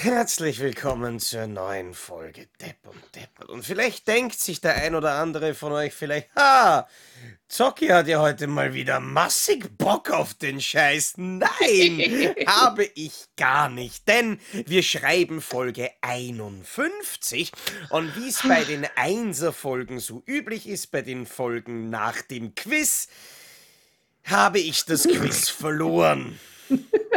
Herzlich willkommen zur neuen Folge Depp und Deppert. Und vielleicht denkt sich der ein oder andere von euch vielleicht, ha, Zocki hat ja heute mal wieder massig Bock auf den Scheiß. Nein, habe ich gar nicht, denn wir schreiben Folge 51 und wie es bei den Einser-Folgen so üblich ist, bei den Folgen nach dem Quiz, habe ich das Quiz verloren.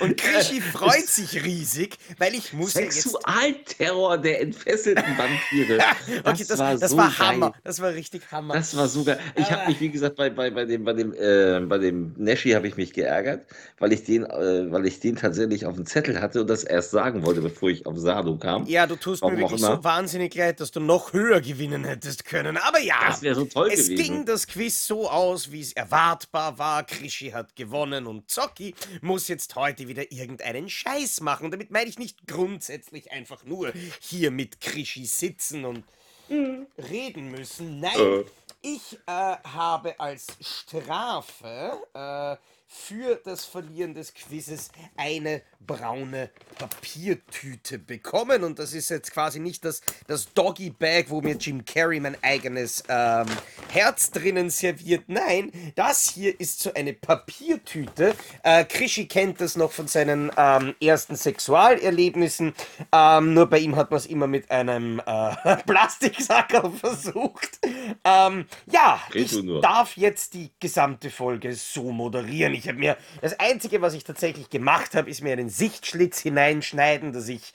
Und Krischi freut sich riesig, weil ich muss Sexualterror der entfesselten Vampire. Das, okay, das, war, das so war Hammer. Das war richtig Hammer. Das war sogar. Ich habe mich, wie gesagt, bei, bei, bei dem, bei dem, äh, bei dem Neschi habe ich mich geärgert, weil ich den, äh, weil ich den tatsächlich auf dem Zettel hatte und das erst sagen wollte, bevor ich auf Sado kam. Ja, du tust Warum mir wirklich so wahnsinnig leid, dass du noch höher gewinnen hättest können. Aber ja, das wäre so toll es gewesen. ging das Quiz so aus, wie es erwartbar war. Krischi hat gewonnen und Zocki muss jetzt heute wieder irgendeinen Scheiß machen. Damit meine ich nicht grundsätzlich einfach nur hier mit Krischi sitzen und reden müssen. Nein, äh. ich äh, habe als Strafe äh, für das Verlieren des Quizzes eine braune Papiertüte bekommen. Und das ist jetzt quasi nicht das, das Doggy Bag, wo mir Jim Carrey mein eigenes ähm, Herz drinnen serviert. Nein, das hier ist so eine Papiertüte. Äh, Krischi kennt das noch von seinen ähm, ersten Sexualerlebnissen. Ähm, nur bei ihm hat man es immer mit einem äh, Plastiksackerl versucht. Ähm, ja, ich darf jetzt die gesamte Folge so moderieren. Ich habe mir das Einzige, was ich tatsächlich gemacht habe, ist mir einen Sichtschlitz hineinschneiden, dass ich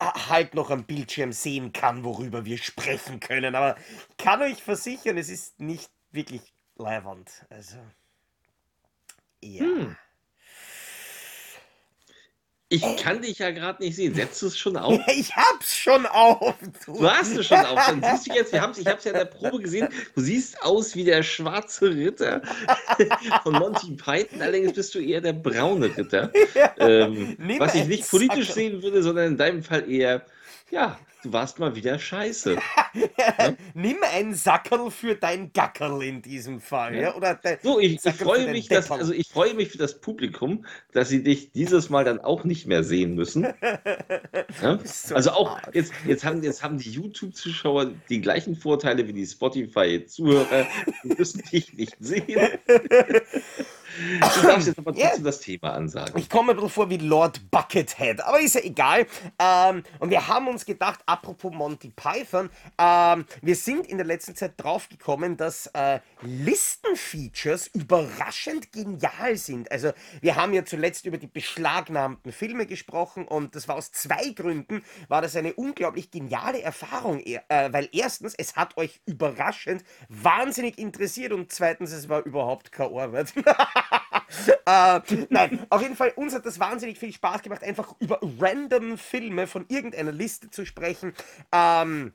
halt noch am Bildschirm sehen kann, worüber wir sprechen können. Aber ich kann euch versichern, es ist nicht wirklich leiwand. Also, ja. Hm. Ich kann dich ja gerade nicht sehen. Setzt du es schon auf? ich hab's schon auf. Du, du hast es schon auf. Dann siehst du jetzt, wir haben's, ich hab's ja in der Probe gesehen, du siehst aus wie der schwarze Ritter von Monty Python. Allerdings bist du eher der braune Ritter. Ähm, was ich nicht politisch sehen würde, sondern in deinem Fall eher, ja, Du warst mal wieder scheiße. ja? Nimm ein Sackerl für dein Gackerl in diesem Fall. Ja. ja? Oder so, ich, ich freue mich, dass, also ich freue mich für das Publikum, dass sie dich dieses Mal dann auch nicht mehr sehen müssen. ja? so also auch jetzt, jetzt, haben, jetzt haben die YouTube-Zuschauer die gleichen Vorteile wie die Spotify-Zuhörer. Die müssen dich nicht sehen. Du darfst jetzt aber trotzdem yeah. das Thema ansagen. Ich komme mir ein bisschen vor wie Lord Buckethead, aber ist ja egal. Ähm, und wir haben uns gedacht, apropos Monty Python, ähm, wir sind in der letzten Zeit draufgekommen, dass äh, Listenfeatures überraschend genial sind. Also wir haben ja zuletzt über die beschlagnahmten Filme gesprochen und das war aus zwei Gründen, war das eine unglaublich geniale Erfahrung, äh, weil erstens, es hat euch überraschend wahnsinnig interessiert und zweitens, es war überhaupt kein Arbeit. äh, nein, auf jeden Fall, uns hat das wahnsinnig viel Spaß gemacht, einfach über random Filme von irgendeiner Liste zu sprechen. Ähm,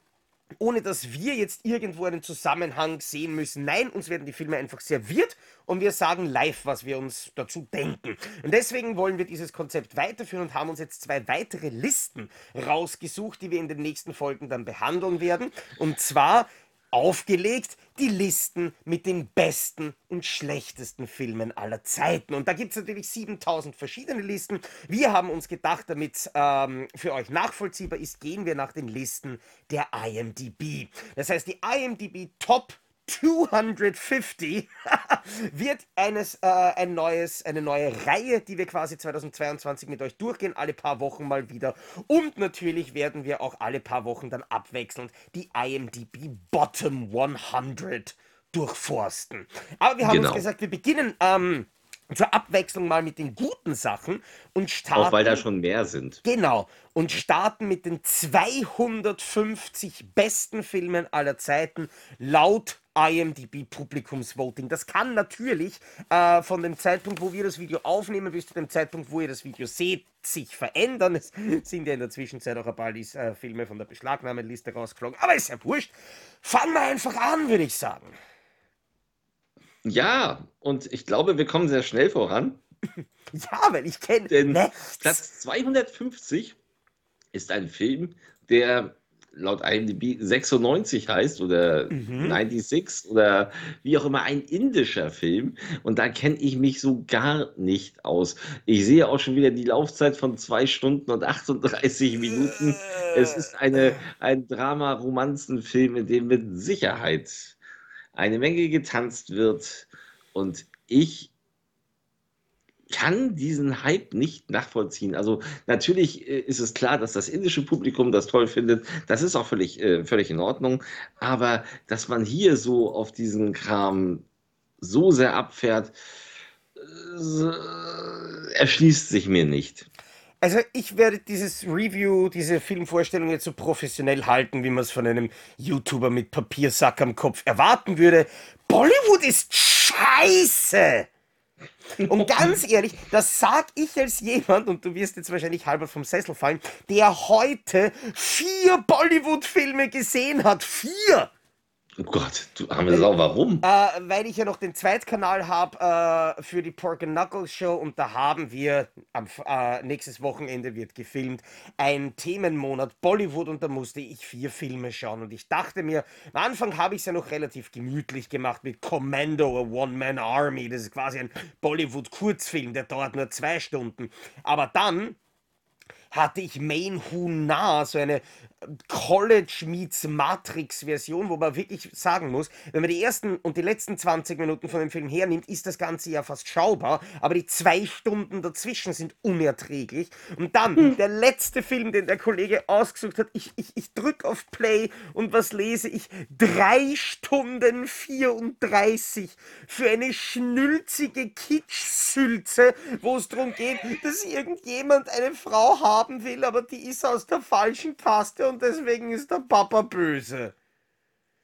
ohne dass wir jetzt irgendwo einen Zusammenhang sehen müssen. Nein, uns werden die Filme einfach serviert und wir sagen live, was wir uns dazu denken. Und deswegen wollen wir dieses Konzept weiterführen und haben uns jetzt zwei weitere Listen rausgesucht, die wir in den nächsten Folgen dann behandeln werden. Und zwar aufgelegt die Listen mit den besten und schlechtesten Filmen aller Zeiten. Und da gibt es natürlich 7000 verschiedene Listen. Wir haben uns gedacht, damit ähm, für euch nachvollziehbar ist, gehen wir nach den Listen der IMDB. Das heißt, die IMDB Top 250 wird eines, äh, ein neues, eine neue Reihe, die wir quasi 2022 mit euch durchgehen, alle paar Wochen mal wieder. Und natürlich werden wir auch alle paar Wochen dann abwechselnd die IMDb Bottom 100 durchforsten. Aber wir haben genau. uns gesagt, wir beginnen ähm, zur Abwechslung mal mit den guten Sachen und starten. Auch weil da schon mehr sind. Genau. Und starten mit den 250 besten Filmen aller Zeiten laut IMDb Publikumsvoting. Das kann natürlich äh, von dem Zeitpunkt, wo wir das Video aufnehmen, bis zu dem Zeitpunkt, wo ihr das Video seht, sich verändern. Es sind ja in der Zwischenzeit auch ein paar äh, Filme von der Beschlagnahmeliste rausgeflogen. Aber ist ja wurscht. Fangen wir einfach an, würde ich sagen. Ja, und ich glaube, wir kommen sehr schnell voran. ja, weil ich kenne. Denn Platz 250 ist ein Film, der laut IMDb 96 heißt oder mhm. 96 oder wie auch immer ein indischer Film und da kenne ich mich so gar nicht aus. Ich sehe auch schon wieder die Laufzeit von zwei Stunden und 38 Minuten. Es ist eine, ein Drama-Romanzenfilm, in dem mit Sicherheit eine Menge getanzt wird und ich kann diesen Hype nicht nachvollziehen. Also natürlich äh, ist es klar, dass das indische Publikum das toll findet. Das ist auch völlig, äh, völlig in Ordnung. Aber dass man hier so auf diesen Kram so sehr abfährt, äh, erschließt sich mir nicht. Also ich werde dieses Review, diese Filmvorstellung jetzt so professionell halten, wie man es von einem YouTuber mit Papiersack am Kopf erwarten würde. Bollywood ist scheiße! Und ganz ehrlich, das sag ich als jemand, und du wirst jetzt wahrscheinlich halber vom Sessel fallen, der heute vier Bollywood-Filme gesehen hat. Vier! Oh Gott, du arme Sau, warum? Äh, weil ich ja noch den Zweitkanal habe äh, für die Pork and Knuckles Show und da haben wir, am, äh, nächstes Wochenende wird gefilmt, ein Themenmonat Bollywood und da musste ich vier Filme schauen und ich dachte mir, am Anfang habe ich es ja noch relativ gemütlich gemacht mit Commando, a One-Man Army, das ist quasi ein Bollywood-Kurzfilm, der dauert nur zwei Stunden. Aber dann hatte ich Main Who Na, so eine College meets Matrix Version, wo man wirklich sagen muss, wenn man die ersten und die letzten 20 Minuten von dem Film hernimmt, ist das Ganze ja fast schaubar, aber die zwei Stunden dazwischen sind unerträglich. Und dann hm. der letzte Film, den der Kollege ausgesucht hat, ich, ich, ich drücke auf Play und was lese ich? Drei Stunden 34 für eine schnülzige Kitschsülze, wo es darum geht, dass irgendjemand eine Frau haben will, aber die ist aus der falschen Kaste und deswegen ist der Papa böse.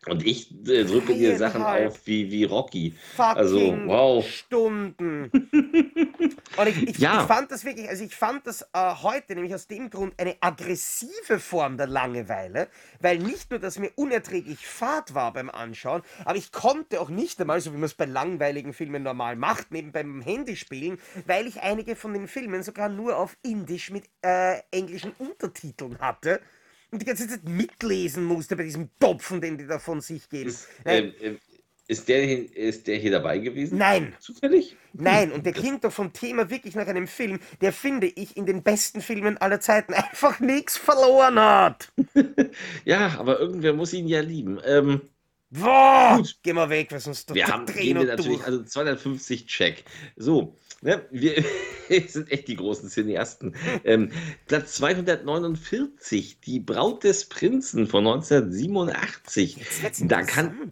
Und ich äh, drücke dir Sachen auf wie, wie Rocky. also, wow. Stunden. Und ich, ich, ja. ich, fand das wirklich, also ich fand das äh, heute nämlich aus dem Grund eine aggressive Form der Langeweile, weil nicht nur, dass mir unerträglich Fahrt war beim Anschauen, aber ich konnte auch nicht einmal, so wie man es bei langweiligen Filmen normal macht, neben beim Handyspielen, weil ich einige von den Filmen sogar nur auf Indisch mit äh, englischen Untertiteln hatte und die ganze Zeit mitlesen musste bei diesem Topfen, den die da von sich geben. Ist, ähm, ähm, ist, der, ist der hier dabei gewesen? Nein. Zufällig? Nein, und der klingt doch vom Thema wirklich nach einem Film, der, finde ich, in den besten Filmen aller Zeiten einfach nichts verloren hat. ja, aber irgendwer muss ihn ja lieben. Ähm, Boah, gut. geh mal weg, was uns doch Wir haben gehen wir natürlich, durch. also 250 Check. So, ne, wir, sind echt die großen Cineasten. ähm, Platz 249, Die Braut des Prinzen von 1987. Da kann,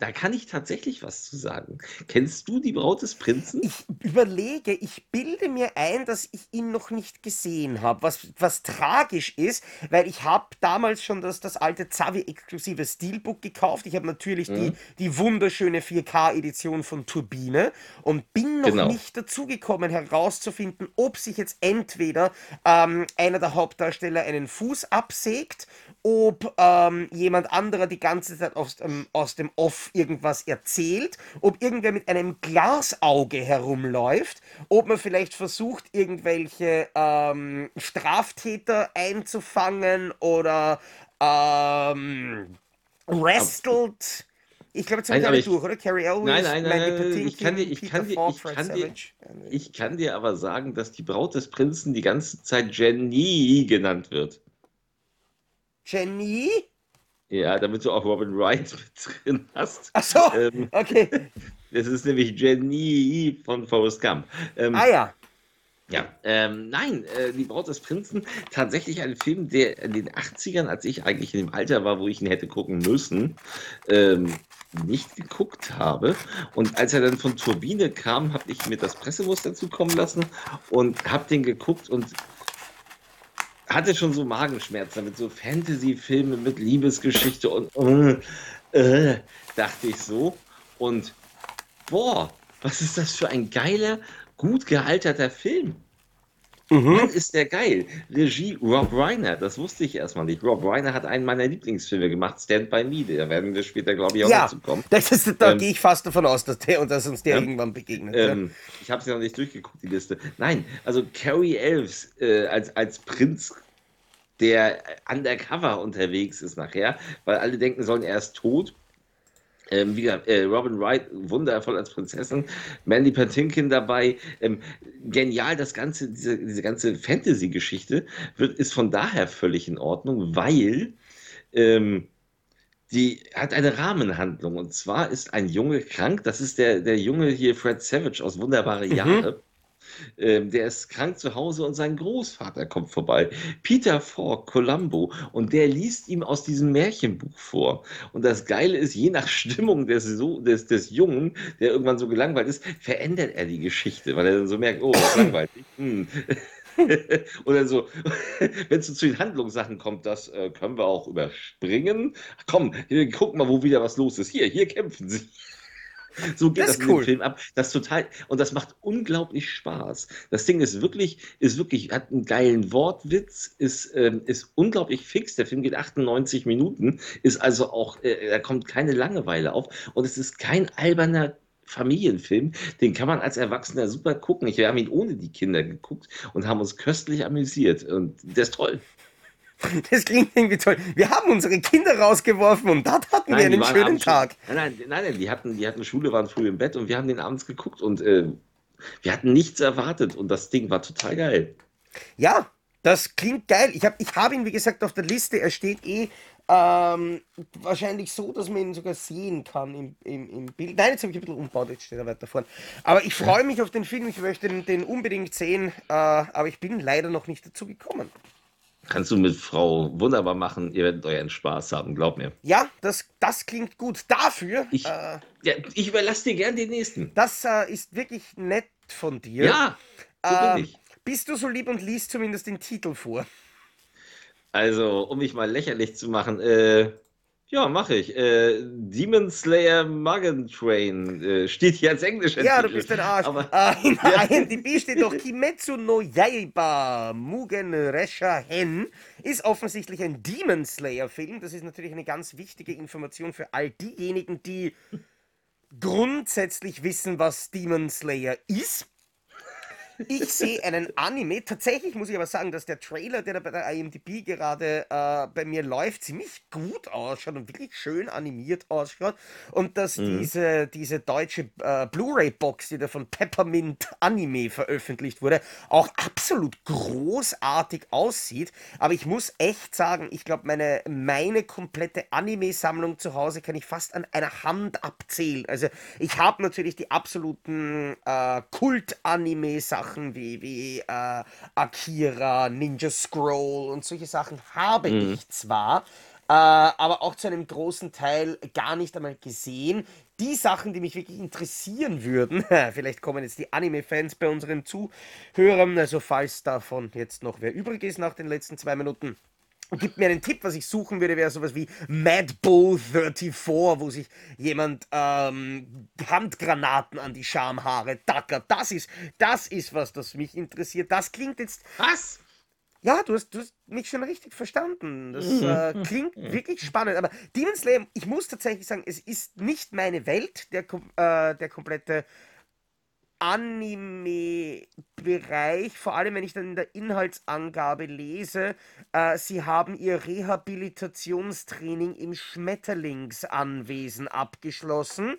da kann ich tatsächlich was zu sagen. Kennst du die Braut des Prinzen? Ich überlege, ich bilde mir ein, dass ich ihn noch nicht gesehen habe, was, was tragisch ist, weil ich habe damals schon das, das alte Zavi-exklusive Steelbook gekauft. Ich habe natürlich mhm. die, die wunderschöne 4K-Edition von Turbine und bin noch genau. nicht dazugekommen herauszufinden, ob sich jetzt entweder ähm, einer der Hauptdarsteller einen Fuß absägt ob ähm, jemand anderer die ganze Zeit aus, ähm, aus dem Off irgendwas erzählt, ob irgendwer mit einem Glasauge herumläuft, ob man vielleicht versucht, irgendwelche ähm, Straftäter einzufangen oder ähm, wrestelt. Ich glaube, jetzt haben wir durch, oder? Carrie Elwes, nein, nein, nein, nein, nein. Ich kann dir, ich kann dir, ich kann dir, ich kann dir aber sagen, dass die Braut des Prinzen die ganze Zeit Jenny genannt wird. Jenny? Ja, damit du auch Robin Wright mit drin hast. Ach so, ähm, okay. Das ist nämlich Jenny von Forrest Gump. Ähm, ah ja. Ja, ähm, nein, äh, Die Braut des Prinzen, tatsächlich ein Film, der in den 80ern, als ich eigentlich in dem Alter war, wo ich ihn hätte gucken müssen, ähm, nicht geguckt habe. Und als er dann von Turbine kam, habe ich mir das Pressemuster zukommen lassen und habe den geguckt und hatte schon so Magenschmerzen mit so Fantasy-Filmen mit Liebesgeschichte und äh, äh, dachte ich so. Und boah, was ist das für ein geiler, gut gealterter Film. Mhm. Mann, ist der geil. Regie Rob Reiner, das wusste ich erstmal nicht. Rob Reiner hat einen meiner Lieblingsfilme gemacht, Stand By Me. Da werden wir später, glaube ich, auch ja, dazu kommen. Das ist, da ähm, gehe ich fast davon aus, dass, der, dass uns der ähm, irgendwann begegnet. Ähm. Ich habe es ja noch nicht durchgeguckt, die Liste. Nein, also Carrie Elves äh, als, als Prinz der undercover unterwegs ist nachher, weil alle denken sollen, er ist tot. Ähm, wie gesagt, äh, Robin Wright, wundervoll als Prinzessin, Mandy Patinkin dabei. Ähm, genial, das ganze, diese, diese ganze Fantasy-Geschichte ist von daher völlig in Ordnung, weil ähm, die hat eine Rahmenhandlung. Und zwar ist ein Junge krank. Das ist der, der Junge hier, Fred Savage aus Wunderbare mhm. Ähm, der ist krank zu Hause und sein Großvater kommt vorbei. Peter Falk, Columbo. Und der liest ihm aus diesem Märchenbuch vor. Und das Geile ist, je nach Stimmung des, des, des Jungen, der irgendwann so gelangweilt ist, verändert er die Geschichte, weil er dann so merkt, oh, ist langweilig. Hm. Oder so, wenn es so zu den Handlungssachen kommt, das äh, können wir auch überspringen. Komm, guck mal, wo wieder was los ist. Hier, hier kämpfen sie. So geht das, das cool. Film ab. Das total, und das macht unglaublich Spaß. Das Ding ist wirklich, ist wirklich, hat einen geilen Wortwitz, ist, ähm, ist unglaublich fix. Der Film geht 98 Minuten, ist also auch, äh, da kommt keine Langeweile auf. Und es ist kein alberner Familienfilm, den kann man als Erwachsener super gucken. Ich, wir haben ihn ohne die Kinder geguckt und haben uns köstlich amüsiert. Und der ist toll. Das klingt irgendwie toll. Wir haben unsere Kinder rausgeworfen und dort hatten nein, wir einen schönen Tag. Nein, nein, nein, nein, die hatten, die hatten Schule, waren früh im Bett und wir haben den abends geguckt und äh, wir hatten nichts erwartet und das Ding war total geil. Ja, das klingt geil. Ich habe ich hab ihn, wie gesagt, auf der Liste. Er steht eh ähm, wahrscheinlich so, dass man ihn sogar sehen kann im, im, im Bild. Nein, jetzt habe ich ein bisschen umgebaut, jetzt steht er weiter vorne. Aber ich freue mich auf den Film, ich möchte den, den unbedingt sehen, äh, aber ich bin leider noch nicht dazu gekommen. Kannst du mit Frau wunderbar machen, ihr werdet euren Spaß haben, glaub mir. Ja, das, das klingt gut. Dafür. Ich, äh, ja, ich überlasse dir gern den nächsten. Das äh, ist wirklich nett von dir. Ja, so bin äh, ich. Bist du so lieb und liest zumindest den Titel vor? Also, um mich mal lächerlich zu machen, äh, ja, mache ich. Äh, Demon Slayer Mugen Train äh, steht hier als Englisch. Ja, du bist ein Arsch. Aber, äh, in ja. IMDb steht doch Kimetsu no Yaiba Mugen Resha Hen ist offensichtlich ein Demon Slayer Film. Das ist natürlich eine ganz wichtige Information für all diejenigen, die grundsätzlich wissen, was Demon Slayer ist. Ich sehe einen Anime. Tatsächlich muss ich aber sagen, dass der Trailer, der da bei der IMDb gerade äh, bei mir läuft, ziemlich gut ausschaut und wirklich schön animiert ausschaut. Und dass mhm. diese, diese deutsche äh, Blu-ray-Box, die da von Peppermint Anime veröffentlicht wurde, auch absolut großartig aussieht. Aber ich muss echt sagen, ich glaube, meine, meine komplette Anime-Sammlung zu Hause kann ich fast an einer Hand abzählen. Also ich habe natürlich die absoluten äh, Kult-Anime-Sachen Sachen wie, wie äh, Akira, Ninja Scroll und solche Sachen habe mhm. ich zwar, äh, aber auch zu einem großen Teil gar nicht einmal gesehen. Die Sachen, die mich wirklich interessieren würden, vielleicht kommen jetzt die Anime-Fans bei unseren Zuhörern, also falls davon jetzt noch wer übrig ist nach den letzten zwei Minuten, Gib mir einen Tipp, was ich suchen würde, wäre sowas wie Mad Bull 34, wo sich jemand ähm, Handgranaten an die Schamhaare tackert. Das ist, das ist was, das mich interessiert. Das klingt jetzt. Was? Ja, du hast, du hast mich schon richtig verstanden. Das mhm. äh, klingt wirklich spannend. Aber Demon Slayer, ich muss tatsächlich sagen, es ist nicht meine Welt, der, äh, der komplette Anime-Bereich, vor allem wenn ich dann in der Inhaltsangabe lese, äh, sie haben ihr Rehabilitationstraining im Schmetterlingsanwesen abgeschlossen.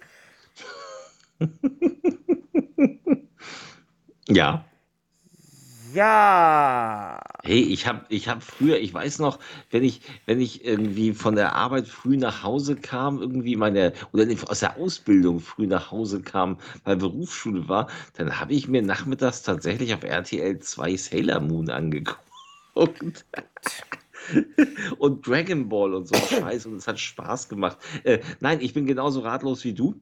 ja. Ja. Hey, ich habe ich hab früher, ich weiß noch, wenn ich, wenn ich irgendwie von der Arbeit früh nach Hause kam, irgendwie meine, oder aus der Ausbildung früh nach Hause kam, weil Berufsschule war, dann habe ich mir nachmittags tatsächlich auf RTL 2 Sailor Moon angeguckt. und Dragon Ball und so Scheiß und es hat Spaß gemacht. Äh, nein, ich bin genauso ratlos wie du.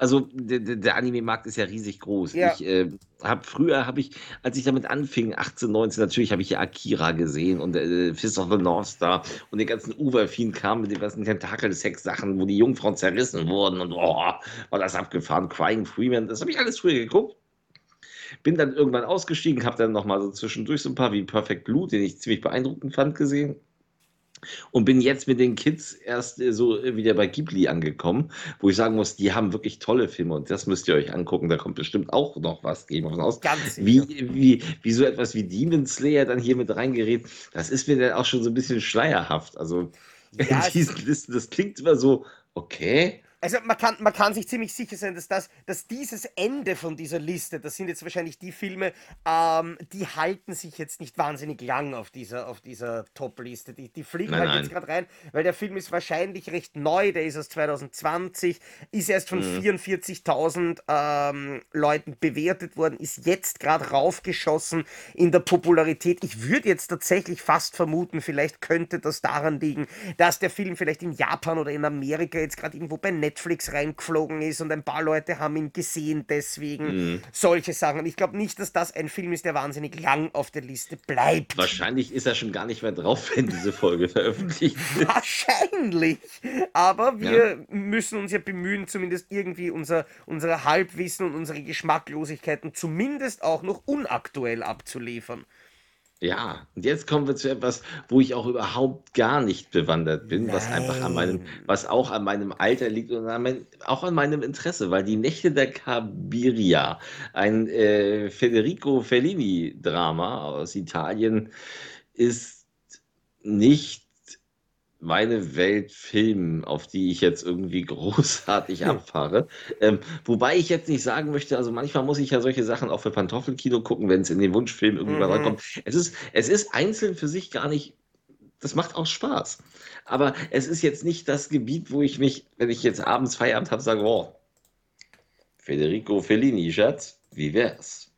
Also der, Anime-Markt ist ja riesig groß. Ja. Ich äh, habe früher, habe ich, als ich damit anfing, 18, 19, natürlich habe ich ja Akira gesehen und äh, Fist of the North Star und den ganzen Uberfien kam mit den ganzen Tentakel-Sex-Sachen, wo die Jungfrauen zerrissen wurden und oh, war das abgefahren. Crying Freeman, das habe ich alles früher geguckt. Bin dann irgendwann ausgestiegen, habe dann nochmal so zwischendurch so ein paar wie Perfect Blue, den ich ziemlich beeindruckend fand, gesehen. Und bin jetzt mit den Kids erst äh, so äh, wieder bei Ghibli angekommen, wo ich sagen muss, die haben wirklich tolle Filme und das müsst ihr euch angucken. Da kommt bestimmt auch noch was, gehen wir aus. Ganz wie, wie, wie so etwas wie Demon Slayer dann hier mit reingerät, das ist mir dann auch schon so ein bisschen schleierhaft. Also ja, in diesen Listen, das klingt immer so, okay, also man kann, man kann sich ziemlich sicher sein, dass, das, dass dieses Ende von dieser Liste, das sind jetzt wahrscheinlich die Filme, ähm, die halten sich jetzt nicht wahnsinnig lang auf dieser, auf dieser Top-Liste. Die, die fliegen nein, halt nein. jetzt gerade rein, weil der Film ist wahrscheinlich recht neu, der ist aus 2020, ist erst von mhm. 44.000 ähm, Leuten bewertet worden, ist jetzt gerade raufgeschossen in der Popularität. Ich würde jetzt tatsächlich fast vermuten, vielleicht könnte das daran liegen, dass der Film vielleicht in Japan oder in Amerika jetzt gerade irgendwo bei Netflix Netflix reingeflogen ist und ein paar Leute haben ihn gesehen, deswegen mhm. solche Sachen. Und ich glaube nicht, dass das ein Film ist, der wahnsinnig lang auf der Liste bleibt. Wahrscheinlich ist er schon gar nicht mehr drauf, wenn diese Folge veröffentlicht wird. Wahrscheinlich. Aber wir ja. müssen uns ja bemühen, zumindest irgendwie unser, unser Halbwissen und unsere Geschmacklosigkeiten zumindest auch noch unaktuell abzuliefern. Ja, und jetzt kommen wir zu etwas, wo ich auch überhaupt gar nicht bewandert bin, was einfach an meinem, was auch an meinem Alter liegt und an mein, auch an meinem Interesse, weil die Nächte der Cabiria, ein äh, Federico Fellini-Drama aus Italien, ist nicht meine Welt Film, auf die ich jetzt irgendwie großartig abfahre. Ähm, wobei ich jetzt nicht sagen möchte, also manchmal muss ich ja solche Sachen auch für Pantoffelkino gucken, wenn es in den Wunschfilm irgendwann mhm. rankommt. Es ist, es ist einzeln für sich gar nicht, das macht auch Spaß. Aber es ist jetzt nicht das Gebiet, wo ich mich, wenn ich jetzt abends Feierabend habe, sage, oh, Federico Fellini, Schatz, wie wär's?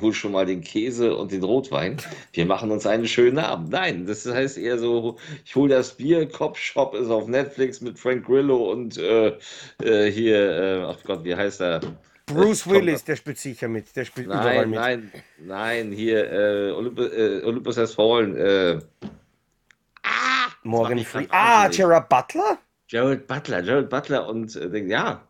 Hol schon mal den Käse und den Rotwein. Wir machen uns einen schönen Abend. Nein, das heißt eher so, ich hole das Bier, Cop Shop ist auf Netflix mit Frank Grillo und äh, äh, hier, äh, ach Gott, wie heißt er? Bruce Willis, der spielt sicher mit. Der spielt nein, überall mit. Nein, nein, hier, äh, Olympus, äh, Olympus has fallen. Äh, ah, Morgan Free. Ah, Gerard Butler? Gerald Butler, Gerald Butler und äh, ja.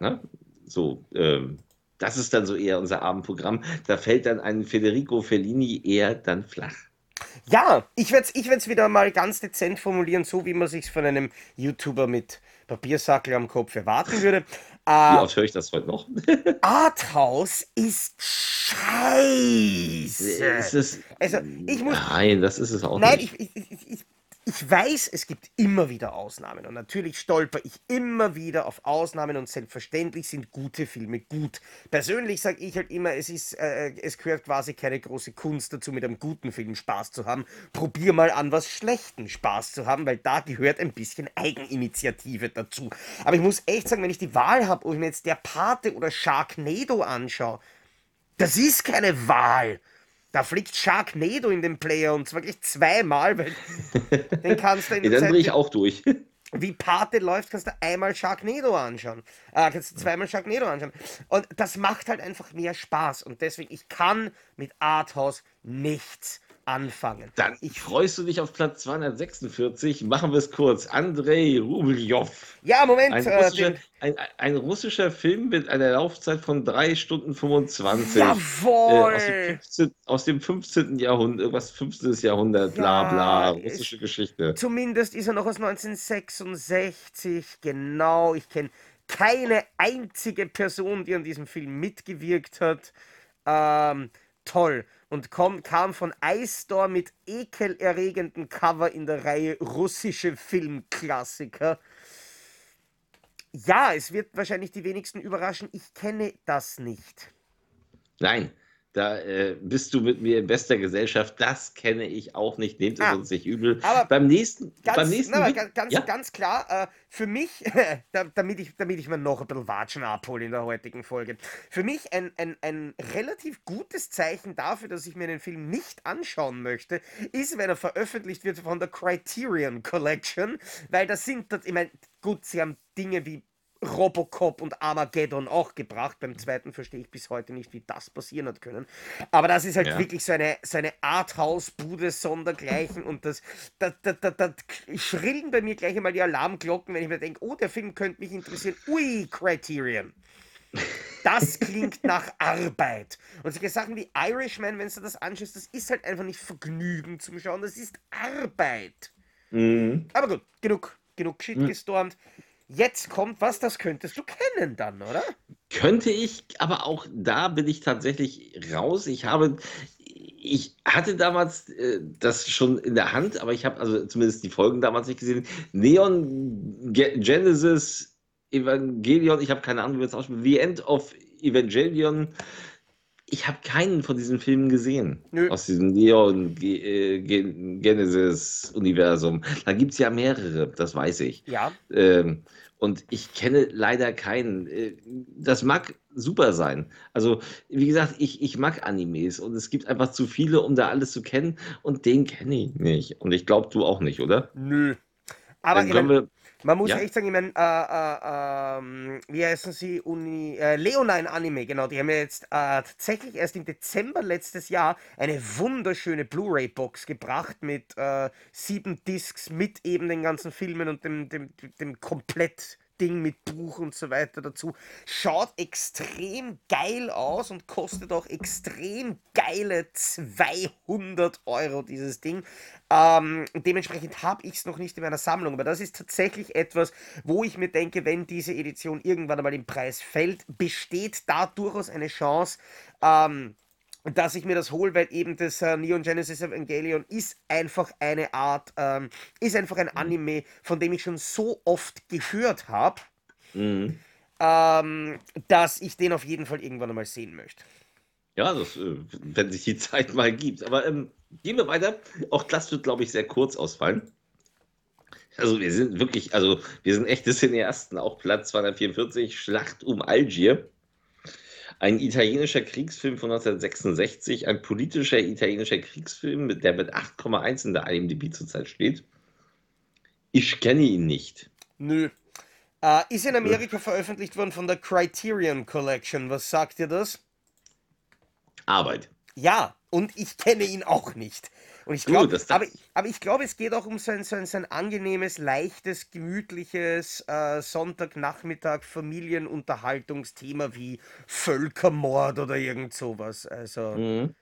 Na? So, ähm, das ist dann so eher unser Abendprogramm. Da fällt dann ein Federico Fellini eher dann flach. Ja, ich werde es ich wieder mal ganz dezent formulieren, so wie man sich von einem YouTuber mit Papiersackel am Kopf erwarten würde. Wie äh, oft höre ich das heute noch? Arthouse ist scheiße. Ist es, also, ich muss, nein, das ist es auch nein, nicht. Nein, ich, ich, ich, ich weiß, es gibt immer wieder Ausnahmen und natürlich stolper ich immer wieder auf Ausnahmen und selbstverständlich sind gute Filme gut. Persönlich sage ich halt immer, es ist, äh, es gehört quasi keine große Kunst dazu, mit einem guten Film Spaß zu haben. Probier mal an, was schlechten Spaß zu haben, weil da gehört ein bisschen Eigeninitiative dazu. Aber ich muss echt sagen, wenn ich die Wahl habe, ob ich mir jetzt der Pate oder Sharknado anschaue, das ist keine Wahl. Da fliegt Sharknado in den Player und zwar gleich zweimal, weil den kannst du in der ja, Dann drehe ich auch durch. Wie Pate läuft, kannst du einmal Sharknado anschauen. Äh, kannst du zweimal Sharknado anschauen. Und das macht halt einfach mehr Spaß. Und deswegen, ich kann mit Arthouse nichts anfangen. Dann ich, freust du dich auf Platz 246. Machen wir es kurz. Andrei Rubeljow. Ja, Moment. Ein, äh, russischer, ein, ein, russischer Film mit einer Laufzeit von 3 Stunden 25. Jawohl! Äh, aus, dem 15, aus, dem 15, Jahrhundert, irgendwas 15. Jahrhundert, bla bla, russische Geschichte. Zumindest ist er noch aus 1966. Genau, ich kenne keine einzige Person, die an diesem Film mitgewirkt hat. Ähm, toll und kom, kam von iStore mit ekelerregenden Cover in der Reihe russische Filmklassiker. Ja, es wird wahrscheinlich die wenigsten überraschen, ich kenne das nicht. Nein, da äh, bist du mit mir in bester Gesellschaft. Das kenne ich auch nicht. Nehmt es ah, uns nicht übel. Aber beim nächsten, ganz, beim nächsten na, ganz, ja? ganz klar, äh, für mich, damit, ich, damit ich mir noch ein bisschen Watschen abhole in der heutigen Folge, für mich ein, ein, ein relativ gutes Zeichen dafür, dass ich mir den Film nicht anschauen möchte, ist, wenn er veröffentlicht wird von der Criterion Collection, weil das sind, ich meine, gut, sie haben Dinge wie Robocop und Armageddon auch gebracht. Beim zweiten verstehe ich bis heute nicht, wie das passieren hat können. Aber das ist halt ja. wirklich so eine, so eine Arthouse-Bude sondergleichen und das, da, da, da, da schrillen bei mir gleich einmal die Alarmglocken, wenn ich mir denke, oh, der Film könnte mich interessieren. Ui, Criterion. das klingt nach Arbeit. Und solche Sachen wie Irishman, wenn du das anschaust, das ist halt einfach nicht Vergnügen zum Schauen, das ist Arbeit. Mhm. Aber gut, genug, genug Shit mhm. gestormt. Jetzt kommt was, das könntest du kennen dann, oder? Könnte ich, aber auch da bin ich tatsächlich raus. Ich habe, ich hatte damals äh, das schon in der Hand, aber ich habe also zumindest die Folgen damals nicht gesehen. Neon Ge Genesis Evangelion, ich habe keine Ahnung, wie man es ausspricht. The End of Evangelion. Ich habe keinen von diesen Filmen gesehen. Nö. Aus diesem Neon Ge Genesis Universum. Da gibt es ja mehrere, das weiß ich. Ja. Ähm, und ich kenne leider keinen. Äh, das mag super sein. Also, wie gesagt, ich, ich mag Animes und es gibt einfach zu viele, um da alles zu kennen. Und den kenne ich nicht. Und ich glaube, du auch nicht, oder? Nö. Aber Dann können wir man muss ja. echt sagen, ich meine, äh, äh, äh, wie heißen sie? Uni, äh, Leonine Anime, genau, die haben ja jetzt äh, tatsächlich erst im Dezember letztes Jahr eine wunderschöne Blu-ray-Box gebracht mit äh, sieben Discs, mit eben den ganzen Filmen und dem, dem, dem komplett Ding mit Buch und so weiter dazu. Schaut extrem geil aus und kostet auch extrem geile 200 Euro, dieses Ding. Ähm, dementsprechend habe ich es noch nicht in meiner Sammlung, aber das ist tatsächlich etwas, wo ich mir denke, wenn diese Edition irgendwann einmal im Preis fällt, besteht da durchaus eine Chance, ähm, dass ich mir das hole, weil eben das äh, Neon Genesis Evangelion ist einfach eine Art, ähm, ist einfach ein Anime, von dem ich schon so oft gehört habe, mhm. ähm, dass ich den auf jeden Fall irgendwann einmal sehen möchte. Ja, das, äh, wenn sich die Zeit mal gibt. Aber ähm, gehen wir weiter. Auch das wird, glaube ich, sehr kurz ausfallen. Also wir sind wirklich, also wir sind echt das in der ersten, auch Platz 244, Schlacht um Algier. Ein italienischer Kriegsfilm von 1966, ein politischer italienischer Kriegsfilm, der mit 8,1 in der IMDb zurzeit steht. Ich kenne ihn nicht. Nö. Äh, ist in Amerika veröffentlicht worden von der Criterion Collection. Was sagt ihr das? Arbeit. Ja, und ich kenne ihn auch nicht. Und ich glaube, aber, aber ich glaube, es geht auch um so ein, so ein, so ein angenehmes, leichtes, gemütliches äh, Sonntagnachmittag Familienunterhaltungsthema wie Völkermord oder irgend sowas. Also. Mhm.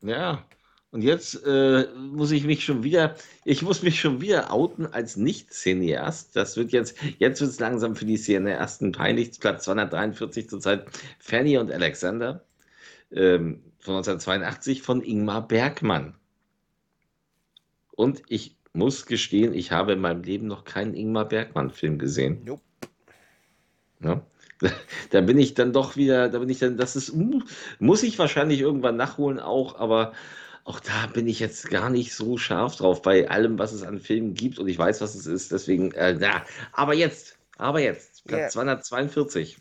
Ja. Und jetzt äh, muss ich mich schon wieder, ich muss mich schon wieder outen als Nicht-Cineast. Das wird jetzt, jetzt wird es langsam für die Cineasten peinlich. Platz 243 zurzeit Fanny und Alexander ähm, von 1982 von Ingmar Bergmann. Und ich muss gestehen, ich habe in meinem Leben noch keinen Ingmar Bergmann-Film gesehen. Nope. Ja. Da bin ich dann doch wieder, da bin ich dann, das ist, muss ich wahrscheinlich irgendwann nachholen auch, aber auch da bin ich jetzt gar nicht so scharf drauf bei allem, was es an Filmen gibt und ich weiß, was es ist, deswegen, äh, ja, aber jetzt, aber jetzt, Platz yeah. 242.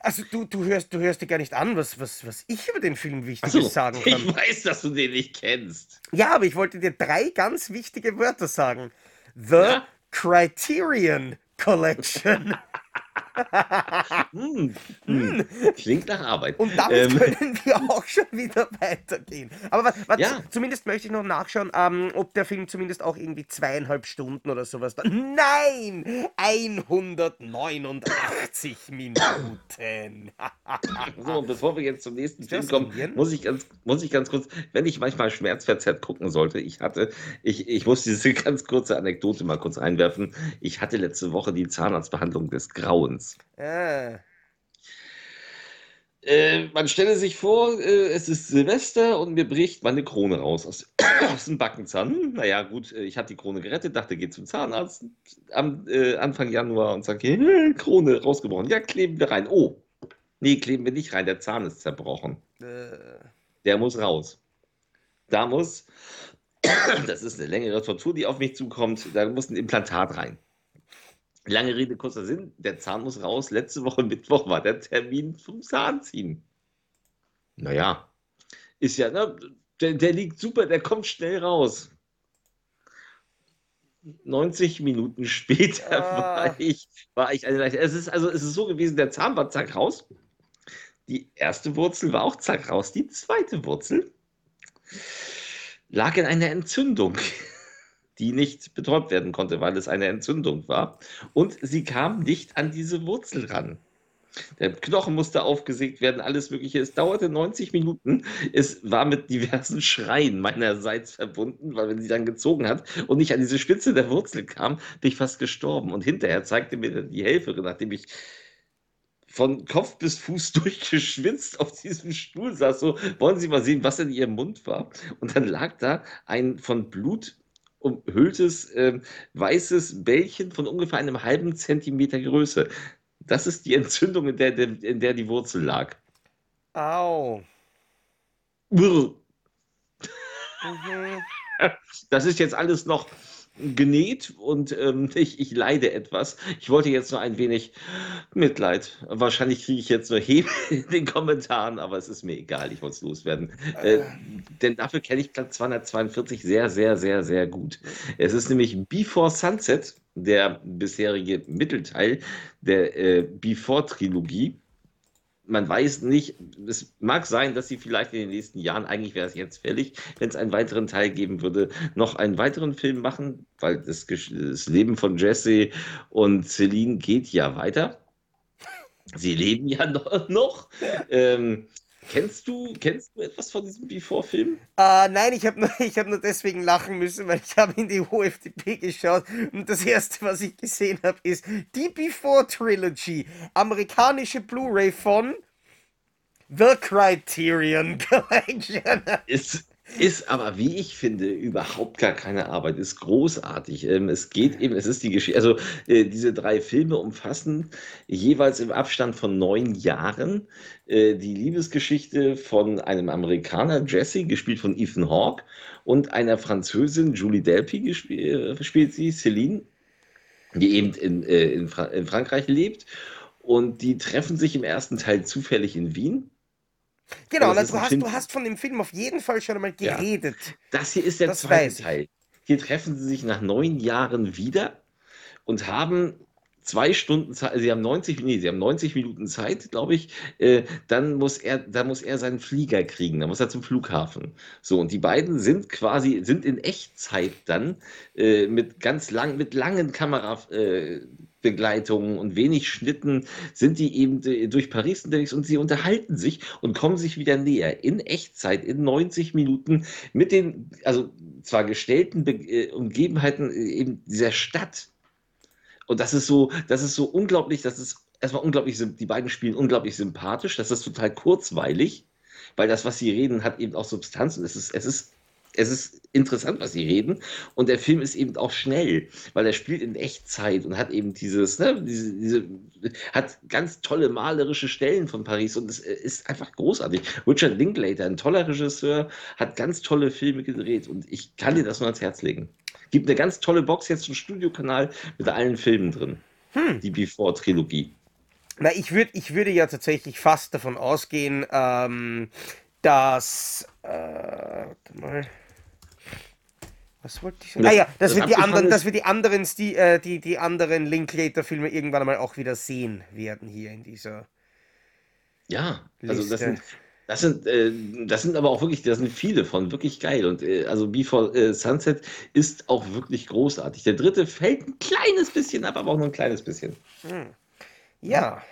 Also du, du, hörst, du hörst dir gar nicht an, was, was, was ich über den Film Wichtiges so, sagen kann. Ich weiß, dass du den nicht kennst. Ja, aber ich wollte dir drei ganz wichtige Wörter sagen. The ja? Criterion Collection. hm, hm. Klingt nach Arbeit. Und damit ähm. können wir auch schon wieder weitergehen. Aber was, was, ja. zumindest möchte ich noch nachschauen, ähm, ob der Film zumindest auch irgendwie zweieinhalb Stunden oder sowas. Da Nein! 189 Minuten. so, und bevor wir jetzt zum nächsten Film kommen, muss ich, ganz, muss ich ganz kurz, wenn ich manchmal schmerzverzerrt gucken sollte, ich hatte, ich, ich muss diese ganz kurze Anekdote mal kurz einwerfen. Ich hatte letzte Woche die Zahnarztbehandlung des Grauens. Ah. Äh, man stelle sich vor, äh, es ist Silvester und mir bricht meine Krone raus aus, aus dem Backenzahn. Hm, naja, gut, äh, ich habe die Krone gerettet, dachte, geht zum Zahnarzt am äh, Anfang Januar und sage, hey, Krone rausgebrochen. Ja, kleben wir rein. Oh, nee, kleben wir nicht rein, der Zahn ist zerbrochen. Äh. Der muss raus. Da muss, das ist eine längere Tortur, die auf mich zukommt, da muss ein Implantat rein. Lange Rede, kurzer Sinn, der Zahn muss raus. Letzte Woche Mittwoch war der Termin zum Zahnziehen. Naja, ist ja, ne, der, der liegt super, der kommt schnell raus. 90 Minuten später ah. war ich, war ich eine Es ist also es ist so gewesen, der Zahn war zack raus. Die erste Wurzel war auch zack raus. Die zweite Wurzel lag in einer Entzündung die nicht betäubt werden konnte, weil es eine Entzündung war. Und sie kam nicht an diese Wurzel ran. Der Knochen musste aufgesägt werden, alles Mögliche. Es dauerte 90 Minuten. Es war mit diversen Schreien meinerseits verbunden, weil wenn sie dann gezogen hat und nicht an diese Spitze der Wurzel kam, bin ich fast gestorben. Und hinterher zeigte mir die Helferin, nachdem ich von Kopf bis Fuß durchgeschwitzt auf diesem Stuhl saß, so, wollen Sie mal sehen, was in Ihrem Mund war? Und dann lag da ein von Blut umhülltes äh, weißes Bällchen von ungefähr einem halben Zentimeter Größe. Das ist die Entzündung, in der, in der die Wurzel lag. Au. Mhm. Das ist jetzt alles noch genäht und ähm, ich, ich leide etwas. Ich wollte jetzt nur ein wenig Mitleid. Wahrscheinlich kriege ich jetzt nur Hebe in den Kommentaren, aber es ist mir egal, ich wollte es loswerden. Äh, denn dafür kenne ich Platz 242 sehr, sehr, sehr, sehr gut. Es ist nämlich Before Sunset, der bisherige Mittelteil der äh, Before-Trilogie man weiß nicht, es mag sein, dass sie vielleicht in den nächsten Jahren, eigentlich wäre es jetzt fällig, wenn es einen weiteren Teil geben würde, noch einen weiteren Film machen, weil das, das Leben von Jesse und Celine geht ja weiter. Sie leben ja noch. Ähm, Kennst du, kennst du etwas von diesem Before-Film? Äh, nein, ich habe nur, hab nur deswegen lachen müssen, weil ich habe in die OFDP geschaut und das erste, was ich gesehen habe, ist die Before Trilogy, amerikanische Blu-ray von The Criterion Collection. Ist, ist aber, wie ich finde, überhaupt gar keine Arbeit. Ist großartig. Ähm, es geht eben, es ist die Geschichte. Also, äh, diese drei Filme umfassen jeweils im Abstand von neun Jahren äh, die Liebesgeschichte von einem Amerikaner, Jesse, gespielt von Ethan Hawke, und einer Französin, Julie Delpy, gespielt, äh, sie, Céline, die eben in, in, Fra in Frankreich lebt. Und die treffen sich im ersten Teil zufällig in Wien Genau, also du, hast, du hast von dem Film auf jeden Fall schon einmal geredet. Ja. Das hier ist der das zweite Teil. Hier treffen sie sich nach neun Jahren wieder und haben zwei Stunden Zeit, sie haben 90, nee, sie haben 90 Minuten Zeit, glaube ich, äh, dann muss er, dann muss er seinen Flieger kriegen, dann muss er zum Flughafen. So, und die beiden sind quasi, sind in Echtzeit dann äh, mit ganz lang, mit langen Kamerabegleitungen äh, und wenig Schnitten sind die eben durch Paris unterwegs und sie unterhalten sich und kommen sich wieder näher in Echtzeit, in 90 Minuten mit den, also zwar gestellten Be äh, Umgebenheiten äh, eben dieser Stadt. Und das ist so, das ist so unglaublich, das ist erstmal unglaublich, die beiden spielen unglaublich sympathisch, das ist total kurzweilig, weil das, was sie reden, hat eben auch Substanz und es ist, es ist, es ist interessant, was sie reden. Und der Film ist eben auch schnell, weil er spielt in Echtzeit und hat eben dieses, ne, diese, diese, hat ganz tolle malerische Stellen von Paris und es ist einfach großartig. Richard Linklater, ein toller Regisseur, hat ganz tolle Filme gedreht und ich kann dir das nur ans Herz legen. Gibt eine ganz tolle Box jetzt zum Studiokanal mit allen Filmen drin. Hm. Die Before-Trilogie. Na, ich, würd, ich würde ja tatsächlich fast davon ausgehen, ähm, dass. Äh, warte mal. Was wollte ich sagen? Das, ah ja, dass, das wir die anderen, dass wir die anderen, die, äh, die, die anderen Linklater-Filme irgendwann mal auch wieder sehen werden hier in dieser. Ja, also Liste. das sind, das sind, äh, das sind aber auch wirklich, da sind viele von, wirklich geil. Und äh, also Before äh, Sunset ist auch wirklich großartig. Der dritte fällt ein kleines bisschen ab, aber auch nur ein kleines bisschen. Hm. Ja. Also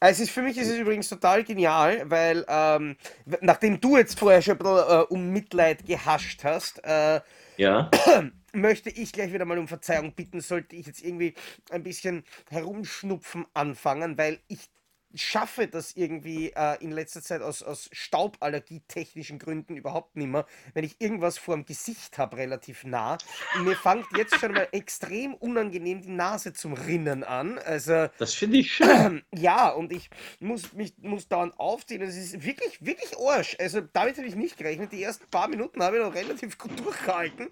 es ist, für mich ist es übrigens total genial, weil ähm, nachdem du jetzt vorher schon ein bisschen, äh, um Mitleid gehascht hast, äh, ja. möchte ich gleich wieder mal um Verzeihung bitten, sollte ich jetzt irgendwie ein bisschen herumschnupfen anfangen, weil ich schaffe das irgendwie äh, in letzter Zeit aus, aus Stauballergie-technischen Gründen überhaupt nicht mehr, wenn ich irgendwas vor dem Gesicht habe, relativ nah. Und mir fängt jetzt schon mal extrem unangenehm die Nase zum Rinnen an. Also, das finde ich schön. Ja, und ich muss mich muss dauernd aufziehen. Es ist wirklich, wirklich Arsch. Also damit habe ich nicht gerechnet. Die ersten paar Minuten habe ich noch relativ gut durchgehalten.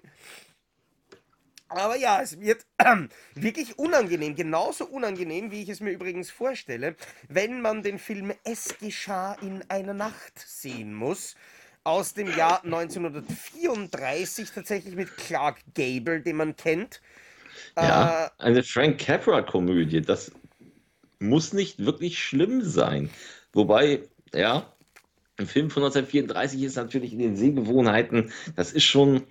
Aber ja, es wird äh, wirklich unangenehm, genauso unangenehm, wie ich es mir übrigens vorstelle, wenn man den Film Es geschah in einer Nacht sehen muss. Aus dem Jahr 1934, tatsächlich mit Clark Gable, den man kennt. Ja, äh, eine Frank Capra-Komödie. Das muss nicht wirklich schlimm sein. Wobei, ja, ein Film von 1934 ist natürlich in den Sehgewohnheiten, das ist schon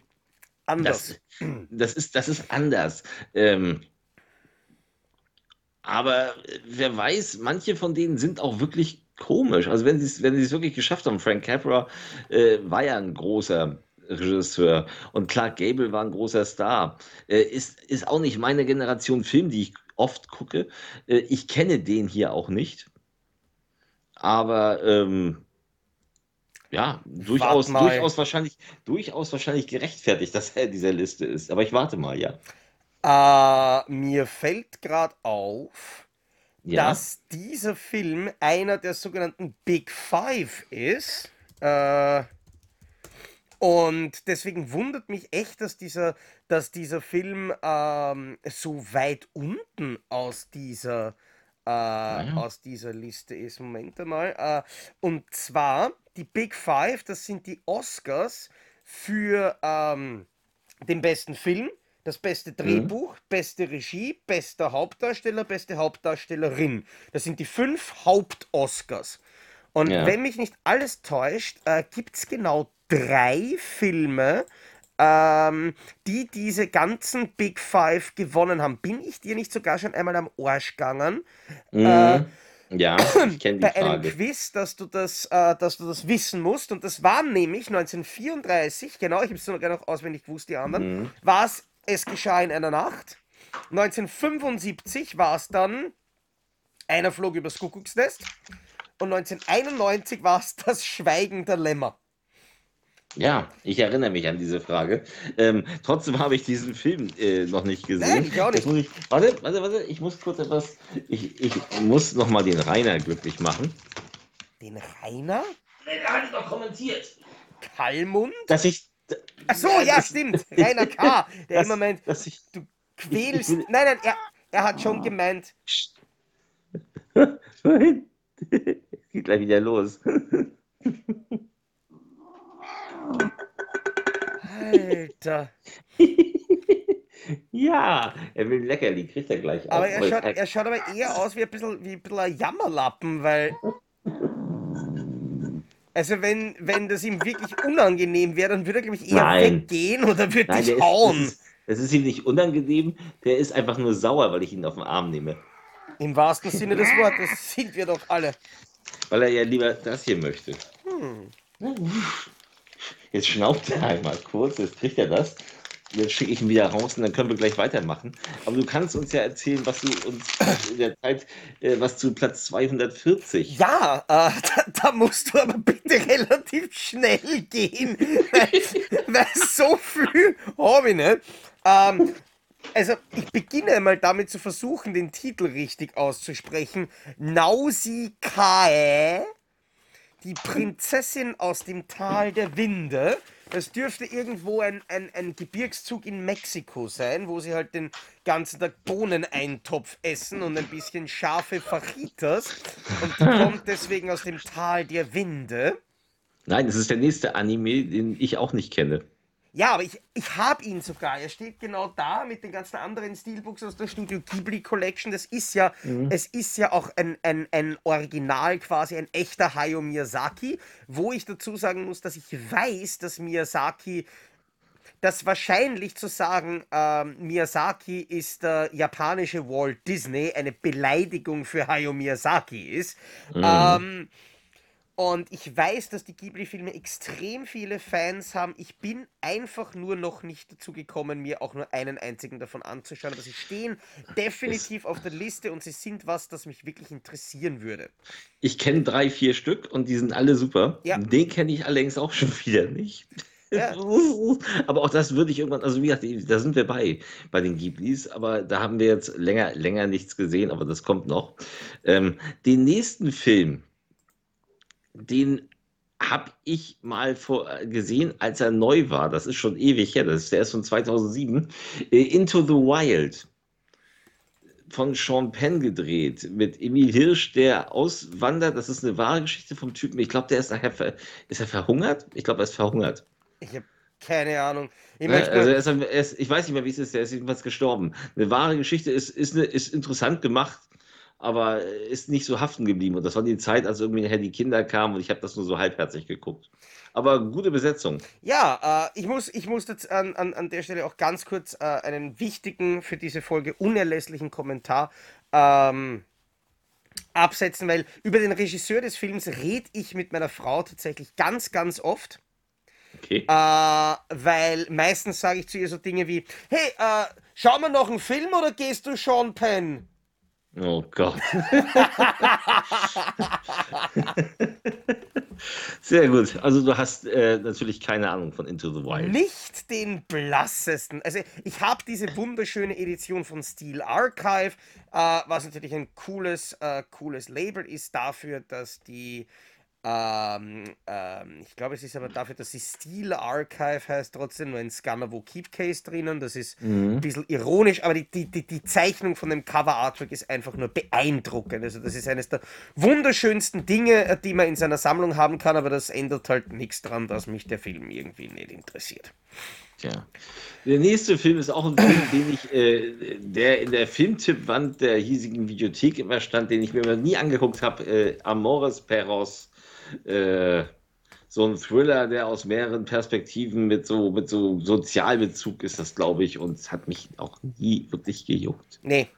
Anders. Das, das, ist, das ist anders. Ähm, aber wer weiß, manche von denen sind auch wirklich komisch. Also wenn sie es wenn wirklich geschafft haben, Frank Capra äh, war ja ein großer Regisseur und Clark Gable war ein großer Star. Äh, ist, ist auch nicht meine Generation Film, die ich oft gucke. Äh, ich kenne den hier auch nicht. Aber ähm, ja, durchaus, durchaus, wahrscheinlich, durchaus wahrscheinlich gerechtfertigt, dass er in dieser Liste ist. Aber ich warte mal, ja. Uh, mir fällt gerade auf, ja. dass dieser Film einer der sogenannten Big Five ist. Uh, und deswegen wundert mich echt, dass dieser, dass dieser Film ähm, so weit unten aus dieser, äh, ja. aus dieser Liste ist. Moment einmal. Äh, und zwar die Big Five, das sind die Oscars für ähm, den besten Film, das beste mhm. Drehbuch, mhm. beste Regie, bester Hauptdarsteller, beste Hauptdarstellerin. Das sind die fünf Haupt-Oscars. Und ja. wenn mich nicht alles täuscht, äh, gibt es genau drei Filme, ähm, die diese ganzen Big Five gewonnen haben. Bin ich dir nicht sogar schon einmal am Arsch gegangen? Mhm. Äh, ja, ich kenne die Bei Frage. einem Quiz, dass du, das, äh, dass du das wissen musst. Und das war nämlich 1934, genau, ich habe es sogar noch auswendig gewusst, die anderen, mhm. war es Es geschah in einer Nacht. 1975 war es dann Einer flog übers Kuckucksnest. Und 1991 war es Das Schweigen der Lämmer. Ja, ich erinnere mich an diese Frage. Ähm, trotzdem habe ich diesen Film äh, noch nicht gesehen. Nein, ich auch nicht. Ich, warte, warte, warte, ich muss kurz etwas. Ich, ich muss nochmal den Rainer glücklich machen. Den Rainer? Nee, der hat es doch kommentiert. Kalmund? Dass ich. Ach so, ja, stimmt. Rainer K., der dass, immer meint, dass ich, du quälst. Ich, ich nein, nein, er, er hat schon gemeint. Geht gleich wieder los. Alter. ja, er will Leckerli, kriegt er gleich Aber er schaut, er schaut aber eher aus wie ein bisschen, wie ein, bisschen ein Jammerlappen, weil. Also wenn, wenn das ihm wirklich unangenehm wäre, dann würde er, glaube ich, eher Nein. weggehen oder würde dich hauen. Ist, das ist ihm nicht unangenehm, der ist einfach nur sauer, weil ich ihn auf den Arm nehme. Im wahrsten Sinne des Wortes sind wir doch alle. Weil er ja lieber das hier möchte. Hm. Jetzt schnauft er einmal kurz, jetzt kriegt er das. Jetzt schicke ich ihn wieder raus und dann können wir gleich weitermachen. Aber du kannst uns ja erzählen, was du uns in der Zeit, äh, was zu Platz 240. Ja, äh, da, da, musst du aber bitte relativ schnell gehen, weil, weil so viel habe ich nicht. Ähm, also, ich beginne mal damit zu versuchen, den Titel richtig auszusprechen. Nausikae die Prinzessin aus dem Tal der Winde. Das dürfte irgendwo ein, ein, ein Gebirgszug in Mexiko sein, wo sie halt den ganzen Tag Bohneneintopf essen und ein bisschen scharfe Fajitas. Und die kommt deswegen aus dem Tal der Winde. Nein, das ist der nächste Anime, den ich auch nicht kenne. Ja, aber ich, ich habe ihn sogar. Er steht genau da mit den ganzen anderen Steelbooks aus der Studio Ghibli Collection. Das ist ja, mhm. es ist ja auch ein, ein, ein Original, quasi ein echter Hayao Miyazaki, wo ich dazu sagen muss, dass ich weiß, dass Miyazaki dass wahrscheinlich zu sagen, ähm, Miyazaki ist der japanische Walt Disney eine Beleidigung für Hayao Miyazaki ist. Mhm. Ähm, und ich weiß, dass die Ghibli-Filme extrem viele Fans haben. Ich bin einfach nur noch nicht dazu gekommen, mir auch nur einen einzigen davon anzuschauen. Aber sie stehen definitiv auf der Liste und sie sind was, das mich wirklich interessieren würde. Ich kenne drei, vier Stück und die sind alle super. Ja. Den kenne ich allerdings auch schon wieder nicht. Ja. aber auch das würde ich irgendwann, also wie gesagt, da sind wir bei, bei den Ghiblis, aber da haben wir jetzt länger, länger nichts gesehen, aber das kommt noch. Ähm, den nächsten Film, den habe ich mal vor, äh, gesehen, als er neu war. Das ist schon ewig her. Das ist, der ist von 2007. Äh, Into the Wild von Sean Penn gedreht mit Emil Hirsch, der auswandert. Das ist eine wahre Geschichte vom Typen. Ich glaube, der ist nachher ver ist er verhungert. Ich glaube, er ist verhungert. Ich habe keine Ahnung. Ich, ja, also er ist, er ist, ich weiß nicht mehr, wie es ist. Der ist jedenfalls gestorben. Eine wahre Geschichte ist, ist, eine, ist interessant gemacht aber ist nicht so haften geblieben. Und das war die Zeit, als irgendwie nachher die Kinder kamen und ich habe das nur so halbherzig geguckt. Aber gute Besetzung. Ja, äh, ich, muss, ich muss jetzt an, an, an der Stelle auch ganz kurz äh, einen wichtigen, für diese Folge unerlässlichen Kommentar ähm, absetzen, weil über den Regisseur des Films rede ich mit meiner Frau tatsächlich ganz, ganz oft. Okay. Äh, weil meistens sage ich zu ihr so Dinge wie: Hey, äh, schauen wir noch einen Film oder gehst du Sean Penn? Oh Gott. Sehr gut. Also du hast äh, natürlich keine Ahnung von Into the Wild. Nicht den blassesten. Also ich habe diese wunderschöne Edition von Steel Archive, äh, was natürlich ein cooles, äh, cooles Label ist dafür, dass die ähm, ähm, ich glaube, es ist aber dafür, dass sie Steel Archive heißt, trotzdem nur ein Scanner, wo Keepcase drinnen. Das ist mhm. ein bisschen ironisch, aber die, die, die, die Zeichnung von dem Cover Artwork ist einfach nur beeindruckend. Also, das ist eines der wunderschönsten Dinge, äh, die man in seiner Sammlung haben kann, aber das ändert halt nichts daran, dass mich der Film irgendwie nicht interessiert. Ja. Der nächste Film ist auch ein Film, den ich, äh, der in der Filmtippwand der hiesigen Videothek immer stand, den ich mir nie angeguckt habe, äh, Amores Perros äh, so ein Thriller, der aus mehreren Perspektiven mit so, mit so Sozialbezug ist das, glaube ich, und es hat mich auch nie wirklich gejuckt. Nee.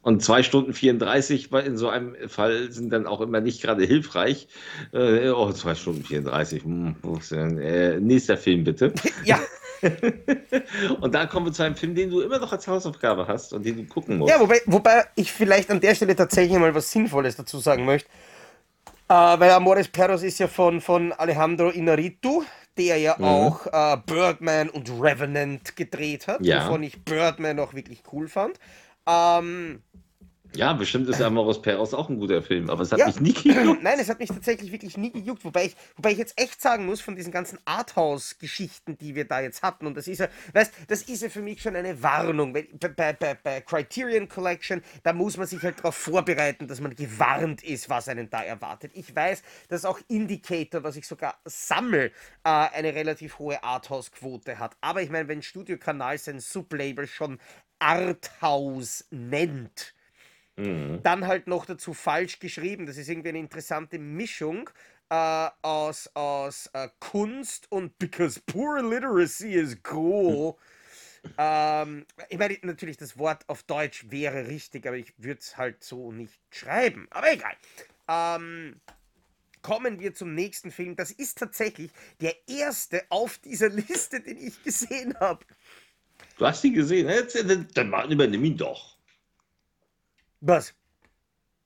Und zwei Stunden 34 in so einem Fall sind dann auch immer nicht gerade hilfreich. Äh, oh, zwei Stunden 34. Hm, äh, nächster Film bitte. Ja. und da kommen wir zu einem Film, den du immer noch als Hausaufgabe hast und den du gucken musst. Ja, wobei, wobei ich vielleicht an der Stelle tatsächlich mal was Sinnvolles dazu sagen möchte. Äh, weil Amores Perros ist ja von, von Alejandro Inarritu, der ja mhm. auch äh, Birdman und Revenant gedreht hat, ja. wovon ich Birdman auch wirklich cool fand. Ähm, ja, bestimmt ist Amoros Perros auch ein guter Film, aber es hat ja. mich nie gejuckt. Nein, es hat mich tatsächlich wirklich nie gejuckt, wobei ich, wobei ich jetzt echt sagen muss, von diesen ganzen Arthouse-Geschichten, die wir da jetzt hatten, und das ist ja, weißt, das ist ja für mich schon eine Warnung. Bei, bei, bei, bei Criterion Collection, da muss man sich halt darauf vorbereiten, dass man gewarnt ist, was einen da erwartet. Ich weiß, dass auch Indicator, was ich sogar sammle, äh, eine relativ hohe Arthouse-Quote hat. Aber ich meine, wenn Studio Kanal sein Sublabel schon Arthouse nennt, Mhm. Dann halt noch dazu falsch geschrieben. Das ist irgendwie eine interessante Mischung äh, aus, aus äh, Kunst und Because Poor Literacy is cool. ähm, ich meine, natürlich, das Wort auf Deutsch wäre richtig, aber ich würde es halt so nicht schreiben. Aber egal. Ähm, kommen wir zum nächsten Film. Das ist tatsächlich der erste auf dieser Liste, den ich gesehen habe. Du hast ihn gesehen? Dann übernimm ihn doch. Was?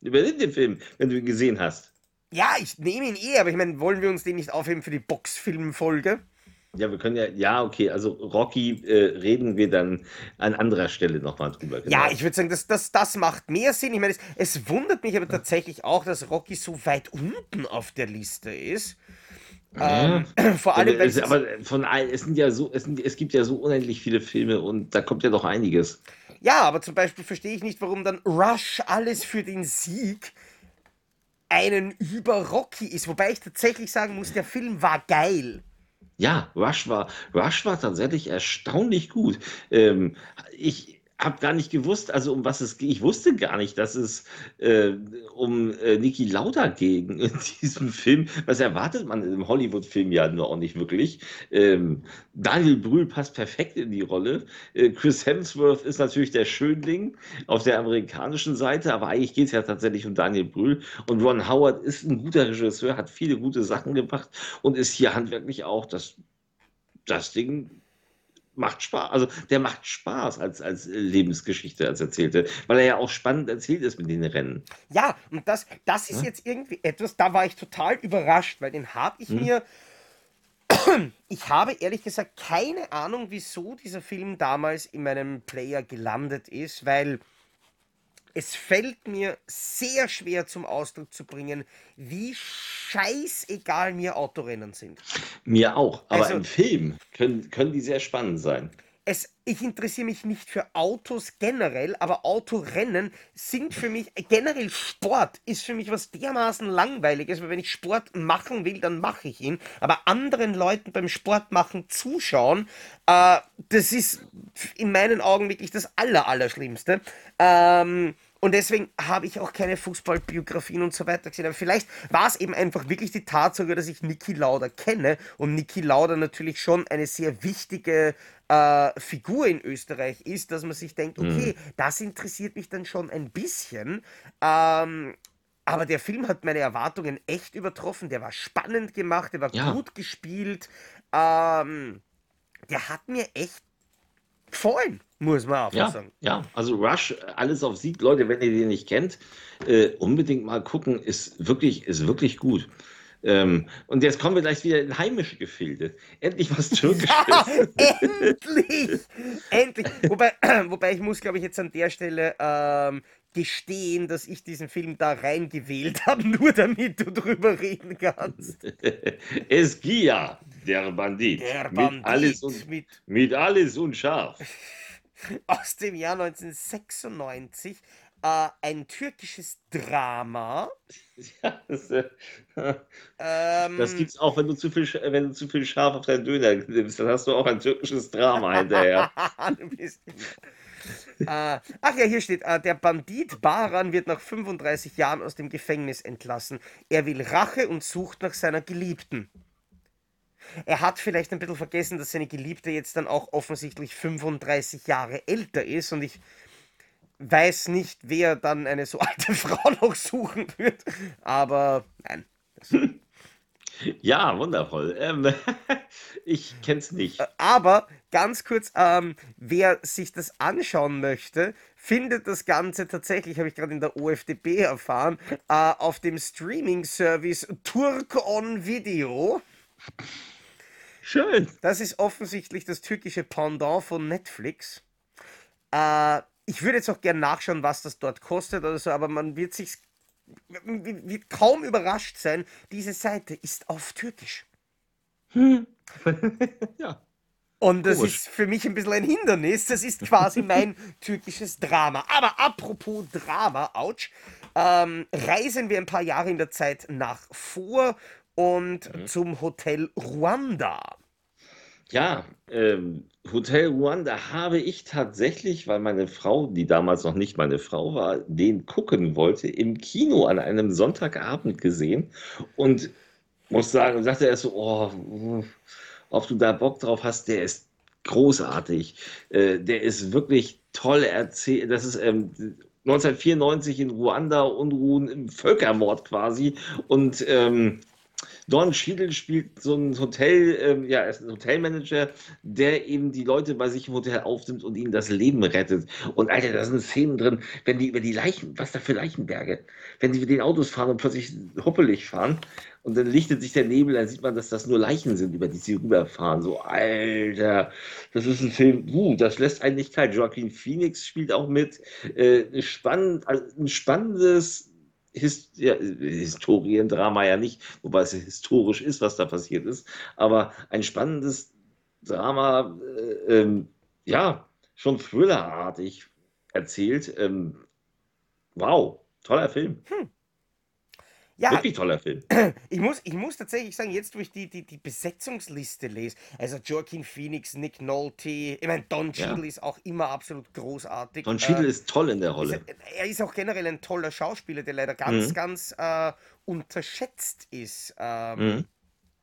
Übernimm den Film, wenn du ihn gesehen hast. Ja, ich nehme ihn eh, aber ich meine, wollen wir uns den nicht aufheben für die Boxfilmfolge? Ja, wir können ja, ja, okay, also Rocky äh, reden wir dann an anderer Stelle nochmal drüber. Genau. Ja, ich würde sagen, das, das, das macht mehr Sinn. Ich meine, es, es wundert mich aber tatsächlich auch, dass Rocky so weit unten auf der Liste ist. Ja. Ähm, vor allem, weil es, aber von es sind ja so, es, sind, es gibt ja so unendlich viele Filme und da kommt ja doch einiges. Ja, aber zum Beispiel verstehe ich nicht, warum dann Rush alles für den Sieg einen über Rocky ist. Wobei ich tatsächlich sagen muss, der Film war geil. Ja, Rush war, Rush war tatsächlich erstaunlich gut. Ähm, ich, habe gar nicht gewusst, also um was es geht. Ich wusste gar nicht, dass es äh, um äh, Niki Lauda ging in diesem Film. Was erwartet man im Hollywood-Film ja nur auch nicht wirklich. Ähm, Daniel Brühl passt perfekt in die Rolle. Äh, Chris Hemsworth ist natürlich der Schönling auf der amerikanischen Seite, aber eigentlich geht es ja tatsächlich um Daniel Brühl. Und Ron Howard ist ein guter Regisseur, hat viele gute Sachen gemacht und ist hier handwerklich auch das, das Ding macht Spaß. Also der macht Spaß als, als Lebensgeschichte, als erzählte, weil er ja auch spannend erzählt ist mit den Rennen. Ja, und das, das ist ja? jetzt irgendwie etwas, da war ich total überrascht, weil den habe ich hm. mir. Ich habe ehrlich gesagt keine Ahnung, wieso dieser Film damals in meinem Player gelandet ist, weil es fällt mir sehr schwer zum Ausdruck zu bringen, wie scheißegal mir Autorennen sind. Mir auch, aber also, im Film können, können die sehr spannend sein. Es, ich interessiere mich nicht für Autos generell, aber Autorennen sind für mich, generell Sport ist für mich was dermaßen langweiliges, weil wenn ich Sport machen will, dann mache ich ihn. Aber anderen Leuten beim Sport machen zuschauen, äh, das ist in meinen Augen wirklich das Aller, Allerschlimmste. Ähm, Und deswegen habe ich auch keine Fußballbiografien und so weiter gesehen. Aber vielleicht war es eben einfach wirklich die Tatsache, dass ich Niki Lauda kenne und Niki Lauda natürlich schon eine sehr wichtige äh, Figur in Österreich ist, dass man sich denkt, okay, mhm. das interessiert mich dann schon ein bisschen. Ähm, aber der Film hat meine Erwartungen echt übertroffen. Der war spannend gemacht, der war ja. gut gespielt. Ähm, der hat mir echt gefallen, muss man auch ja, sagen. Ja, also Rush, alles auf Sieg, Leute, wenn ihr den nicht kennt, äh, unbedingt mal gucken, ist wirklich, ist wirklich gut. Ähm, und jetzt kommen wir gleich wieder in heimische Gefilde. Endlich was Türkisches. Ja, endlich! endlich! Wobei, wobei ich muss, glaube ich, jetzt an der Stelle ähm, gestehen, dass ich diesen Film da reingewählt habe, nur damit du drüber reden kannst. Esgia, der Bandit. Der Bandit. Mit alles und, mit, mit alles und scharf. Aus dem Jahr 1996 äh, ein türkisches Drama. Ja, das, äh, ähm, das gibt's auch, wenn du zu viel, wenn du zu viel Schaf auf deinen Döner nimmst, dann hast du auch ein türkisches Drama hinterher. du bist äh, ach ja, hier steht, äh, der Bandit Baran wird nach 35 Jahren aus dem Gefängnis entlassen. Er will Rache und sucht nach seiner Geliebten. Er hat vielleicht ein bisschen vergessen, dass seine Geliebte jetzt dann auch offensichtlich 35 Jahre älter ist und ich weiß nicht, wer dann eine so alte Frau noch suchen wird. Aber nein. Ja, wundervoll. Ähm, ich kenn's nicht. Äh, aber ganz kurz, ähm, wer sich das anschauen möchte, findet das Ganze tatsächlich, habe ich gerade in der OFDB erfahren, äh, auf dem Streaming-Service Turk on Video. Schön. Das ist offensichtlich das türkische Pendant von Netflix. Äh, ich würde jetzt auch gerne nachschauen, was das dort kostet oder so, aber man wird sich wird kaum überrascht sein. Diese Seite ist auf Türkisch. Hm. ja. Und das Komisch. ist für mich ein bisschen ein Hindernis. Das ist quasi mein türkisches Drama. Aber apropos Drama, ouch, ähm, reisen wir ein paar Jahre in der Zeit nach vor und mhm. zum Hotel Ruanda. Ja, ähm, Hotel Ruanda habe ich tatsächlich, weil meine Frau, die damals noch nicht meine Frau war, den gucken wollte, im Kino an einem Sonntagabend gesehen und muss sagen, sagte er so, oh, ob du da Bock drauf hast, der ist großartig. Äh, der ist wirklich toll erzählt. Das ist ähm, 1994 in Ruanda, Unruhen Völkermord quasi. Und ähm, Don Cheadle spielt so ein Hotel, ähm, ja, er ist ein Hotelmanager, der eben die Leute bei sich im Hotel aufnimmt und ihnen das Leben rettet. Und Alter, da sind Szenen drin, wenn die, wenn die Leichen, was da für Leichenberge, wenn die mit den Autos fahren und plötzlich hoppelig fahren und dann lichtet sich der Nebel, dann sieht man, dass das nur Leichen sind, über die sie rüberfahren. So, Alter, das ist ein Film, uh, das lässt einen nicht kalt. Joaquin Phoenix spielt auch mit. Äh, spannend, also ein spannendes Hist ja, Historiendrama ja nicht, wobei es historisch ist, was da passiert ist, aber ein spannendes Drama, äh, ähm, ja, schon thrillerartig erzählt. Ähm, wow, toller Film. Hm. Ja, Wirklich toller Film. Ich muss, ich muss tatsächlich sagen, jetzt wo ich die, die, die Besetzungsliste lese, also Joaquin Phoenix, Nick Nolte, ich meine, Don Cheadle ja. ist auch immer absolut großartig. Don Cheadle äh, ist toll in der Rolle. Ist, er ist auch generell ein toller Schauspieler, der leider ganz, mhm. ganz äh, unterschätzt ist. Ähm, mhm.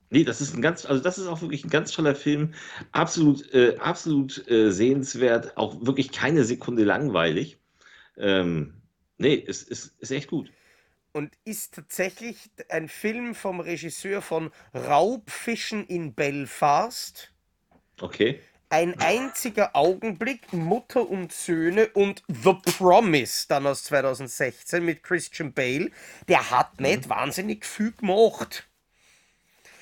Nee, das ist ein ganz, also das ist auch wirklich ein ganz toller Film. Absolut, äh, absolut äh, sehenswert, auch wirklich keine Sekunde langweilig. Ähm, nee, es ist, ist echt gut und ist tatsächlich ein Film vom Regisseur von Raubfischen in Belfast. Okay. Ein einziger Augenblick, Mutter und Söhne und The Promise, dann aus 2016 mit Christian Bale. Der hat mhm. nicht wahnsinnig viel gemacht.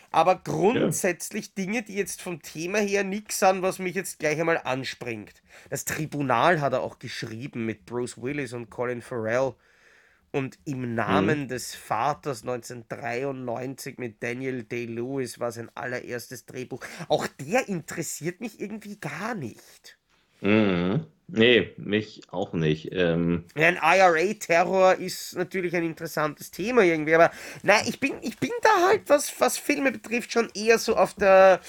Aber grundsätzlich ja. Dinge, die jetzt vom Thema her nichts sind, was mich jetzt gleich einmal anspringt. Das Tribunal hat er auch geschrieben mit Bruce Willis und Colin Farrell. Und im Namen mhm. des Vaters 1993 mit Daniel Day-Lewis war sein allererstes Drehbuch. Auch der interessiert mich irgendwie gar nicht. Mhm. Nee, mich auch nicht. Ähm ein IRA-Terror ist natürlich ein interessantes Thema irgendwie, aber nein, ich bin, ich bin da halt, was, was Filme betrifft, schon eher so auf der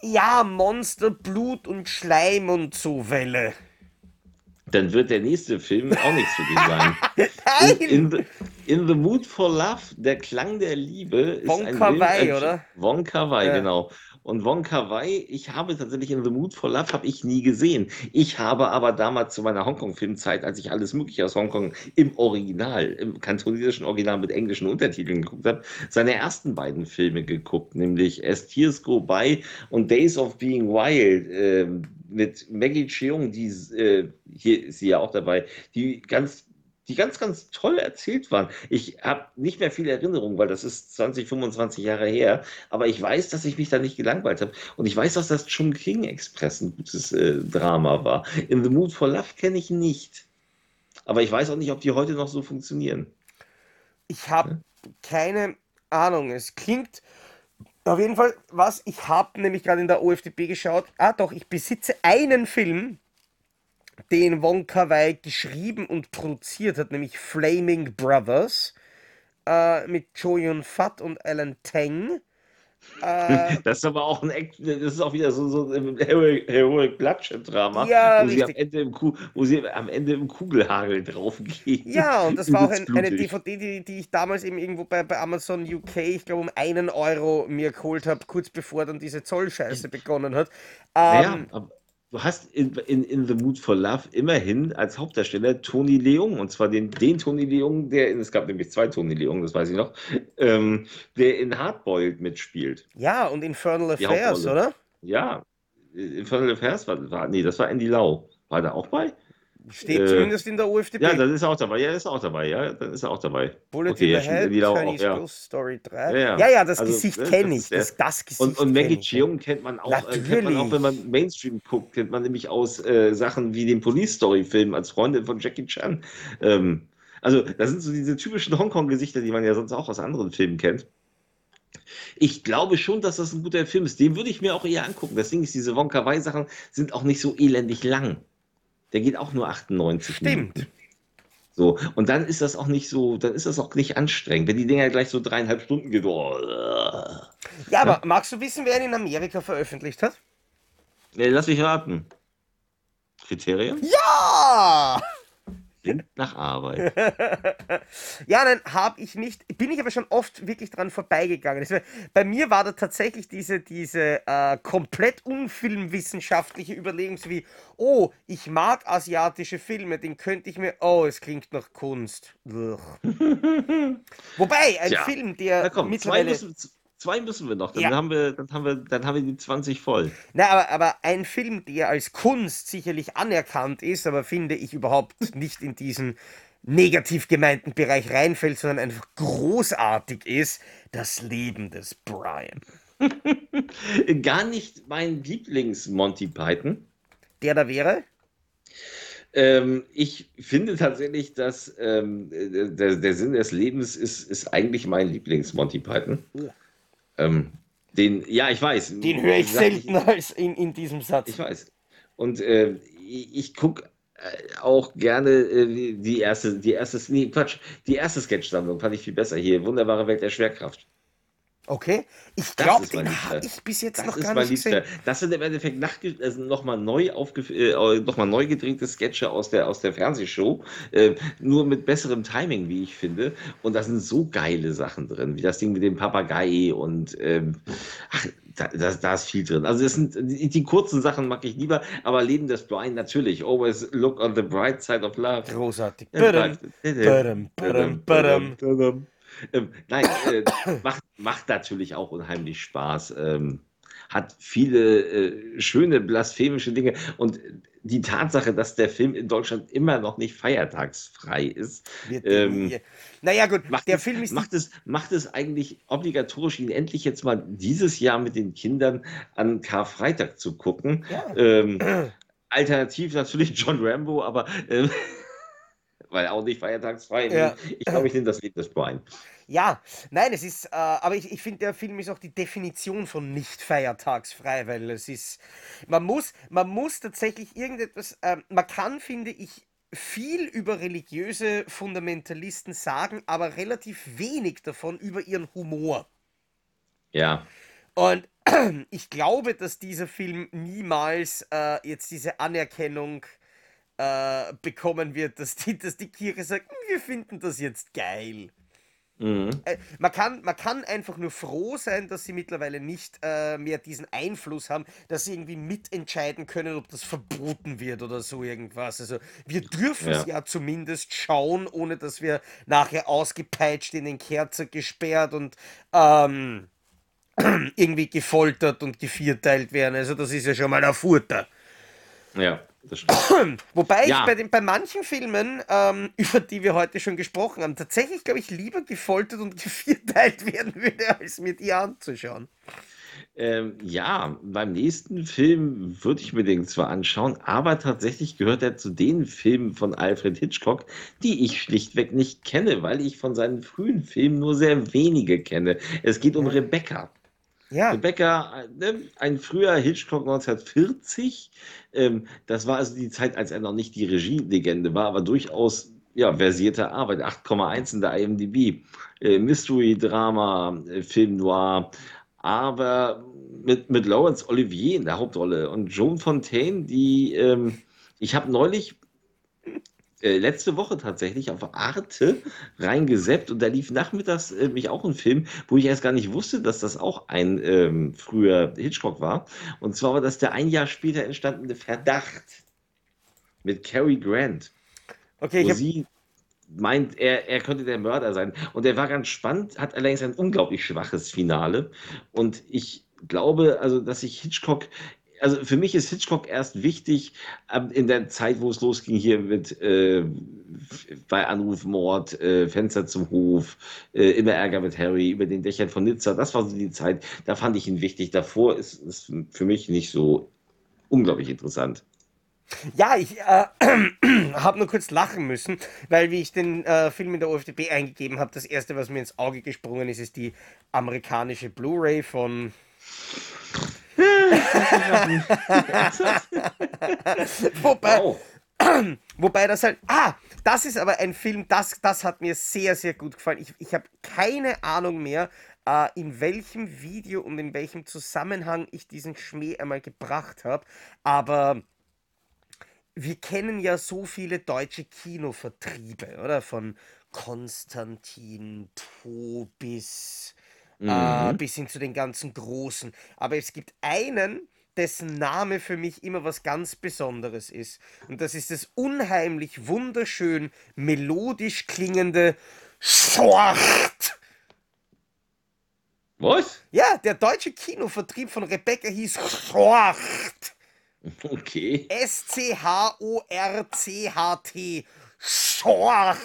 ja, Monster, Blut und Schleim und so Welle. Dann wird der nächste Film auch nichts für dich sein. In, in, the, in, the, Mood for Love, der Klang der Liebe, ist Wong ein Kar Wai, Film, oder? Wong Kar Wai, ja. genau. Und Wong Kar Wai, ich habe tatsächlich in The Mood for Love habe ich nie gesehen. Ich habe aber damals zu meiner Hongkong-Filmzeit, als ich alles Mögliche aus Hongkong im Original, im kantonesischen Original mit englischen Untertiteln geguckt habe, seine ersten beiden Filme geguckt, nämlich As Tears Go By und Days of Being Wild äh, mit Maggie Cheung, die äh, hier ist sie ja auch dabei, die ganz die ganz, ganz toll erzählt waren. Ich habe nicht mehr viel Erinnerung, weil das ist 20, 25 Jahre her, aber ich weiß, dass ich mich da nicht gelangweilt habe. Und ich weiß, dass das Chung King Express ein gutes äh, Drama war. In The Mood for Love kenne ich nicht. Aber ich weiß auch nicht, ob die heute noch so funktionieren. Ich habe ja? keine Ahnung. Es klingt auf jeden Fall was. Ich habe nämlich gerade in der OFDP geschaut. Ah, doch, ich besitze einen Film, den Wong Kar Wai geschrieben und produziert hat, nämlich Flaming Brothers äh, mit Cho Yun Fat und Alan Teng. Äh, das ist aber auch ein Act, das ist auch wieder so, so ein Heroic Bloodshed-Drama, ja, wo, sie am Ende im wo sie am Ende im Kugelhagel draufgehen. Ja, und das war auch ein, eine DVD, die, die ich damals eben irgendwo bei, bei Amazon UK, ich glaube um einen Euro mir geholt habe, kurz bevor dann diese Zollscheiße begonnen hat. Ähm, naja, aber du hast in, in, in The Mood for Love immerhin als Hauptdarsteller Tony Leung, und zwar den, den Tony Leung, der in, es gab nämlich zwei Tony Leung, das weiß ich noch, ähm, der in Hardboiled mitspielt. Ja, und Infernal Affairs, oder? Ja, Infernal Affairs war, war, nee, das war Andy Lau. War da auch bei? Steht äh, zumindest in der UFDP. Ja, das ist auch dabei. Ja, ist auch dabei. Ja, dann ist er auch dabei. Bullet okay, in the Head, Chinese ja. Story 3. Ja, ja, ja, ja das also, Gesicht ne, kenne ich. Das, das Gesicht und, und Maggie Cheung kennt man auch, äh, kennt man auch, wenn man Mainstream guckt, kennt man nämlich aus äh, Sachen wie dem Police Story Film als Freundin von Jackie Chan. Ähm, also, das sind so diese typischen Hongkong-Gesichter, die man ja sonst auch aus anderen Filmen kennt. Ich glaube schon, dass das ein guter Film ist. Den würde ich mir auch eher angucken. Deswegen ist diese Wonka Wai-Sachen sind auch nicht so elendig lang. Der geht auch nur 98 Stimmt. Minuten. So, und dann ist das auch nicht so, dann ist das auch nicht anstrengend, wenn die Dinger gleich so dreieinhalb Stunden geht. Oh, ja, aber magst du wissen, wer ihn in Amerika veröffentlicht hat? Ja, lass mich raten. Kriterien? Ja! Klingt nach Arbeit. ja, nein, habe ich nicht. Bin ich aber schon oft wirklich dran vorbeigegangen. Bei mir war da tatsächlich diese, diese äh, komplett unfilmwissenschaftliche Überlegung, so wie, oh, ich mag asiatische Filme, den könnte ich mir, oh, es klingt nach Kunst. Wobei, ein ja. Film, der komm, mittlerweile... Müssen, Zwei müssen wir noch, dann, ja. haben wir, dann, haben wir, dann haben wir die 20 voll. Na, aber, aber ein Film, der als Kunst sicherlich anerkannt ist, aber finde ich überhaupt nicht in diesen negativ gemeinten Bereich reinfällt, sondern einfach großartig ist, das Leben des Brian. Gar nicht mein Lieblings-Monty Python. Der da wäre? Ähm, ich finde tatsächlich, dass ähm, der, der, Sinn des Lebens ist, ist eigentlich mein Lieblings-Monty Python. Ja. Ähm, den, ja, ich weiß. Den höre ich selten als in, in diesem Satz. Ich weiß. Und äh, ich, ich gucke äh, auch gerne äh, die erste, die erste, nee, Quatsch, die erste Sketch-Sammlung fand ich viel besser hier. Wunderbare Welt der Schwerkraft. Okay, ich glaube, den habe ich bis jetzt das noch gar nicht gesehen. Das sind im Endeffekt also nochmal neu, äh, noch neu gedrehte Sketche aus der, aus der Fernsehshow, äh, nur mit besserem Timing, wie ich finde. Und da sind so geile Sachen drin, wie das Ding mit dem Papagei und ähm, ach, da, da, da, ist viel drin. Also sind die, die, kurzen Sachen mag ich lieber, aber Leben des Brian natürlich. Always look on the bright side of love. Großartig. Badum, badum, badum, ähm, nein, äh, macht, macht natürlich auch unheimlich Spaß. Ähm, hat viele äh, schöne blasphemische Dinge und die Tatsache, dass der Film in Deutschland immer noch nicht feiertagsfrei ist. Ähm, naja, gut, macht der es, Film ist. Macht es, macht es eigentlich obligatorisch, ihn endlich jetzt mal dieses Jahr mit den Kindern an Karfreitag zu gucken. Ja. Ähm, alternativ natürlich John Rambo, aber. Äh, weil auch nicht feiertagsfrei. Ja. Ich glaube, ich nehme das Brian. Ja, nein, es ist, äh, aber ich, ich finde, der Film ist auch die Definition von nicht feiertagsfrei, weil es ist, man muss, man muss tatsächlich irgendetwas, äh, man kann, finde ich, viel über religiöse Fundamentalisten sagen, aber relativ wenig davon über ihren Humor. Ja. Und ich glaube, dass dieser Film niemals äh, jetzt diese Anerkennung äh, bekommen wird, dass die, dass die Kirche sagt, hm, wir finden das jetzt geil. Mhm. Äh, man, kann, man kann einfach nur froh sein, dass sie mittlerweile nicht äh, mehr diesen Einfluss haben, dass sie irgendwie mitentscheiden können, ob das verboten wird oder so irgendwas. Also wir dürfen es ja. ja. zumindest schauen, ohne dass wir nachher ausgepeitscht in den Kerzer gesperrt und ähm, irgendwie gefoltert und gevierteilt werden. Also das ist ja schon mal ein Furter. Ja. Wobei ja. ich bei, den, bei manchen Filmen, ähm, über die wir heute schon gesprochen haben, tatsächlich, glaube ich, lieber gefoltert und gevierteilt werden würde, als mir die anzuschauen. Ähm, ja, beim nächsten Film würde ich mir den zwar anschauen, aber tatsächlich gehört er zu den Filmen von Alfred Hitchcock, die ich schlichtweg nicht kenne, weil ich von seinen frühen Filmen nur sehr wenige kenne. Es geht um Rebecca. Ja. Rebecca, ne, ein früher Hitchcock 1940. Ähm, das war also die Zeit, als er noch nicht die Regielegende war, aber durchaus ja, versierte Arbeit. 8,1 in der IMDb. Äh, Mystery, Drama, äh, Film Noir. Aber mit, mit Laurence Olivier in der Hauptrolle und Joan Fontaine, die ähm, ich habe neulich äh, letzte Woche tatsächlich auf Arte reingeseppt und da lief nachmittags äh, mich auch ein Film, wo ich erst gar nicht wusste, dass das auch ein ähm, früher Hitchcock war. Und zwar war das der ein Jahr später entstandene Verdacht mit Cary Grant. Okay, wo sie meint, er, er könnte der Mörder sein. Und er war ganz spannend, hat allerdings ein unglaublich schwaches Finale. Und ich glaube, also, dass sich Hitchcock also für mich ist Hitchcock erst wichtig ähm, in der Zeit, wo es losging hier mit äh, bei Anrufmord, äh, Fenster zum Hof, äh, immer Ärger mit Harry, über den Dächern von Nizza. Das war so die Zeit, da fand ich ihn wichtig. Davor ist es für mich nicht so unglaublich interessant. Ja, ich äh, habe nur kurz lachen müssen, weil wie ich den äh, Film in der OFDB eingegeben habe, das erste, was mir ins Auge gesprungen ist, ist die amerikanische Blu-ray von wobei, wobei das halt. Ah, das ist aber ein Film, das, das hat mir sehr, sehr gut gefallen. Ich, ich habe keine Ahnung mehr, äh, in welchem Video und in welchem Zusammenhang ich diesen Schmäh einmal gebracht habe. Aber wir kennen ja so viele deutsche Kinovertriebe, oder? Von Konstantin, Tobis, mhm. äh, bis hin zu den ganzen Großen. Aber es gibt einen, dessen Name für mich immer was ganz Besonderes ist. Und das ist das unheimlich wunderschön melodisch klingende Schort. Was? Ja, der deutsche Kinovertrieb von Rebecca hieß Schort. Okay. S-C-H-O-R-C-H-T. Schort.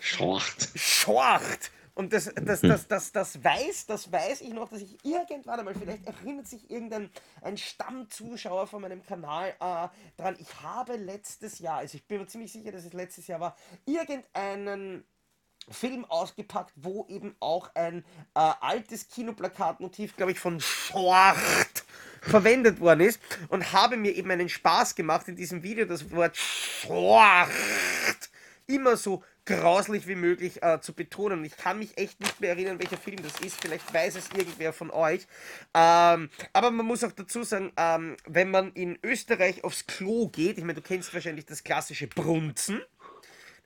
Schort. Schort. Und das, das, mhm. das, das, das, weiß, das weiß ich noch, dass ich irgendwann einmal, vielleicht erinnert sich irgendein ein Stammzuschauer von meinem Kanal äh, dran, ich habe letztes Jahr, also ich bin mir ziemlich sicher, dass es letztes Jahr war, irgendeinen Film ausgepackt, wo eben auch ein äh, altes Kinoplakatmotiv, glaube ich, von Schort verwendet worden ist und habe mir eben einen Spaß gemacht in diesem Video, das Wort Schort immer so grauslich wie möglich äh, zu betonen. Ich kann mich echt nicht mehr erinnern, welcher Film das ist. Vielleicht weiß es irgendwer von euch. Ähm, aber man muss auch dazu sagen, ähm, wenn man in Österreich aufs Klo geht, ich meine, du kennst wahrscheinlich das klassische Brunzen.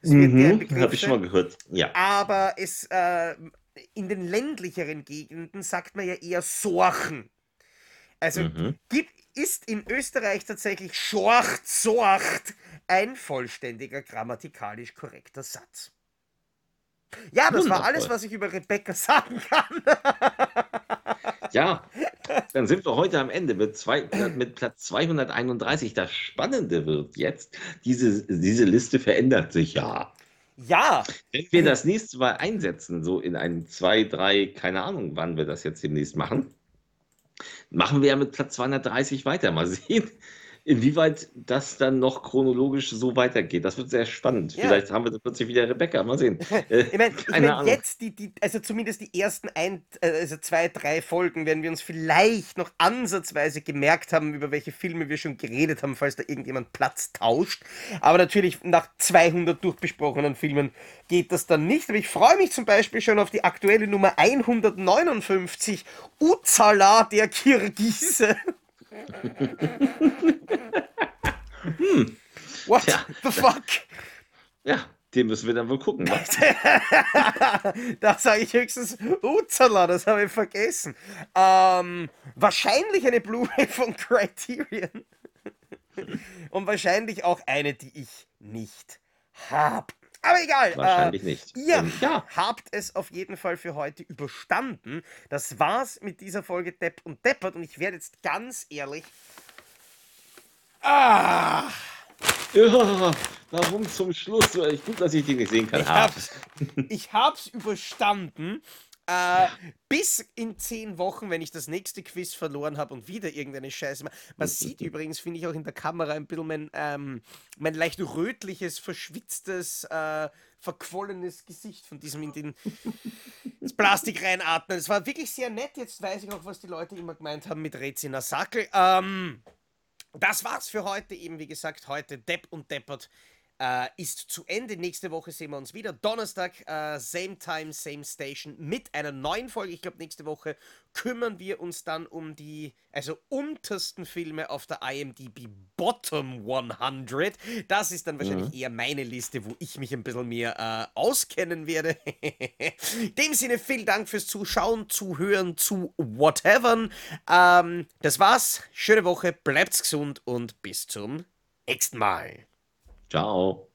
Das mhm, habe ich schon mal gehört. Ja. Aber es äh, in den ländlicheren Gegenden sagt man ja eher Sorchen. Also mhm. gibt, ist in Österreich tatsächlich Schort, Sort ein vollständiger grammatikalisch korrekter Satz. Ja, das Wundervoll. war alles, was ich über Rebecca sagen kann. ja, dann sind wir heute am Ende mit, zwei, mit Platz 231. Das Spannende wird jetzt, diese, diese Liste verändert sich ja. Ja. Wenn wir das nächste Mal einsetzen, so in ein, zwei, drei, keine Ahnung, wann wir das jetzt demnächst machen, machen wir ja mit Platz 230 weiter. Mal sehen, inwieweit das dann noch chronologisch so weitergeht. Das wird sehr spannend. Ja. Vielleicht haben wir dann plötzlich wieder Rebecca. Mal sehen. Äh, ich meine, ich mein, jetzt, die, die, also zumindest die ersten ein, äh, also zwei, drei Folgen, werden wir uns vielleicht noch ansatzweise gemerkt haben, über welche Filme wir schon geredet haben, falls da irgendjemand Platz tauscht. Aber natürlich nach 200 durchbesprochenen Filmen geht das dann nicht. Aber ich freue mich zum Beispiel schon auf die aktuelle Nummer 159, Uzala der Kirgise. hm. What ja, the fuck? Ja, den müssen wir dann wohl gucken. Ne? da sage ich höchstens Uzala, das habe ich vergessen. Ähm, wahrscheinlich eine Blu-ray von Criterion. Und wahrscheinlich auch eine, die ich nicht habe. Aber egal. Wahrscheinlich äh, nicht. Ihr ähm, ja. habt es auf jeden Fall für heute überstanden. Das war's mit dieser Folge Depp und Deppert. Und ich werde jetzt ganz ehrlich. Ah! Ja, warum zum Schluss? Ich gut, dass ich den nicht sehen kann. Ich hab's, ich hab's überstanden. Äh, bis in zehn Wochen, wenn ich das nächste Quiz verloren habe und wieder irgendeine Scheiße mache. Man sieht übrigens, finde ich auch in der Kamera ein bisschen mein, ähm, mein leicht rötliches, verschwitztes, äh, verquollenes Gesicht von diesem in den das Plastik reinatmen. Es war wirklich sehr nett. Jetzt weiß ich auch, was die Leute immer gemeint haben mit Rezina Sackel. Ähm, das war's für heute. Eben wie gesagt, heute Depp und Deppert äh, ist zu Ende. Nächste Woche sehen wir uns wieder. Donnerstag, äh, same time, same station mit einer neuen Folge. Ich glaube, nächste Woche kümmern wir uns dann um die, also untersten Filme auf der IMDb Bottom 100. Das ist dann wahrscheinlich mhm. eher meine Liste, wo ich mich ein bisschen mehr äh, auskennen werde. In dem Sinne, vielen Dank fürs Zuschauen, Zuhören, zu whatever. Ähm, das war's. Schöne Woche, bleibt's gesund und bis zum nächsten Mal. Ciao.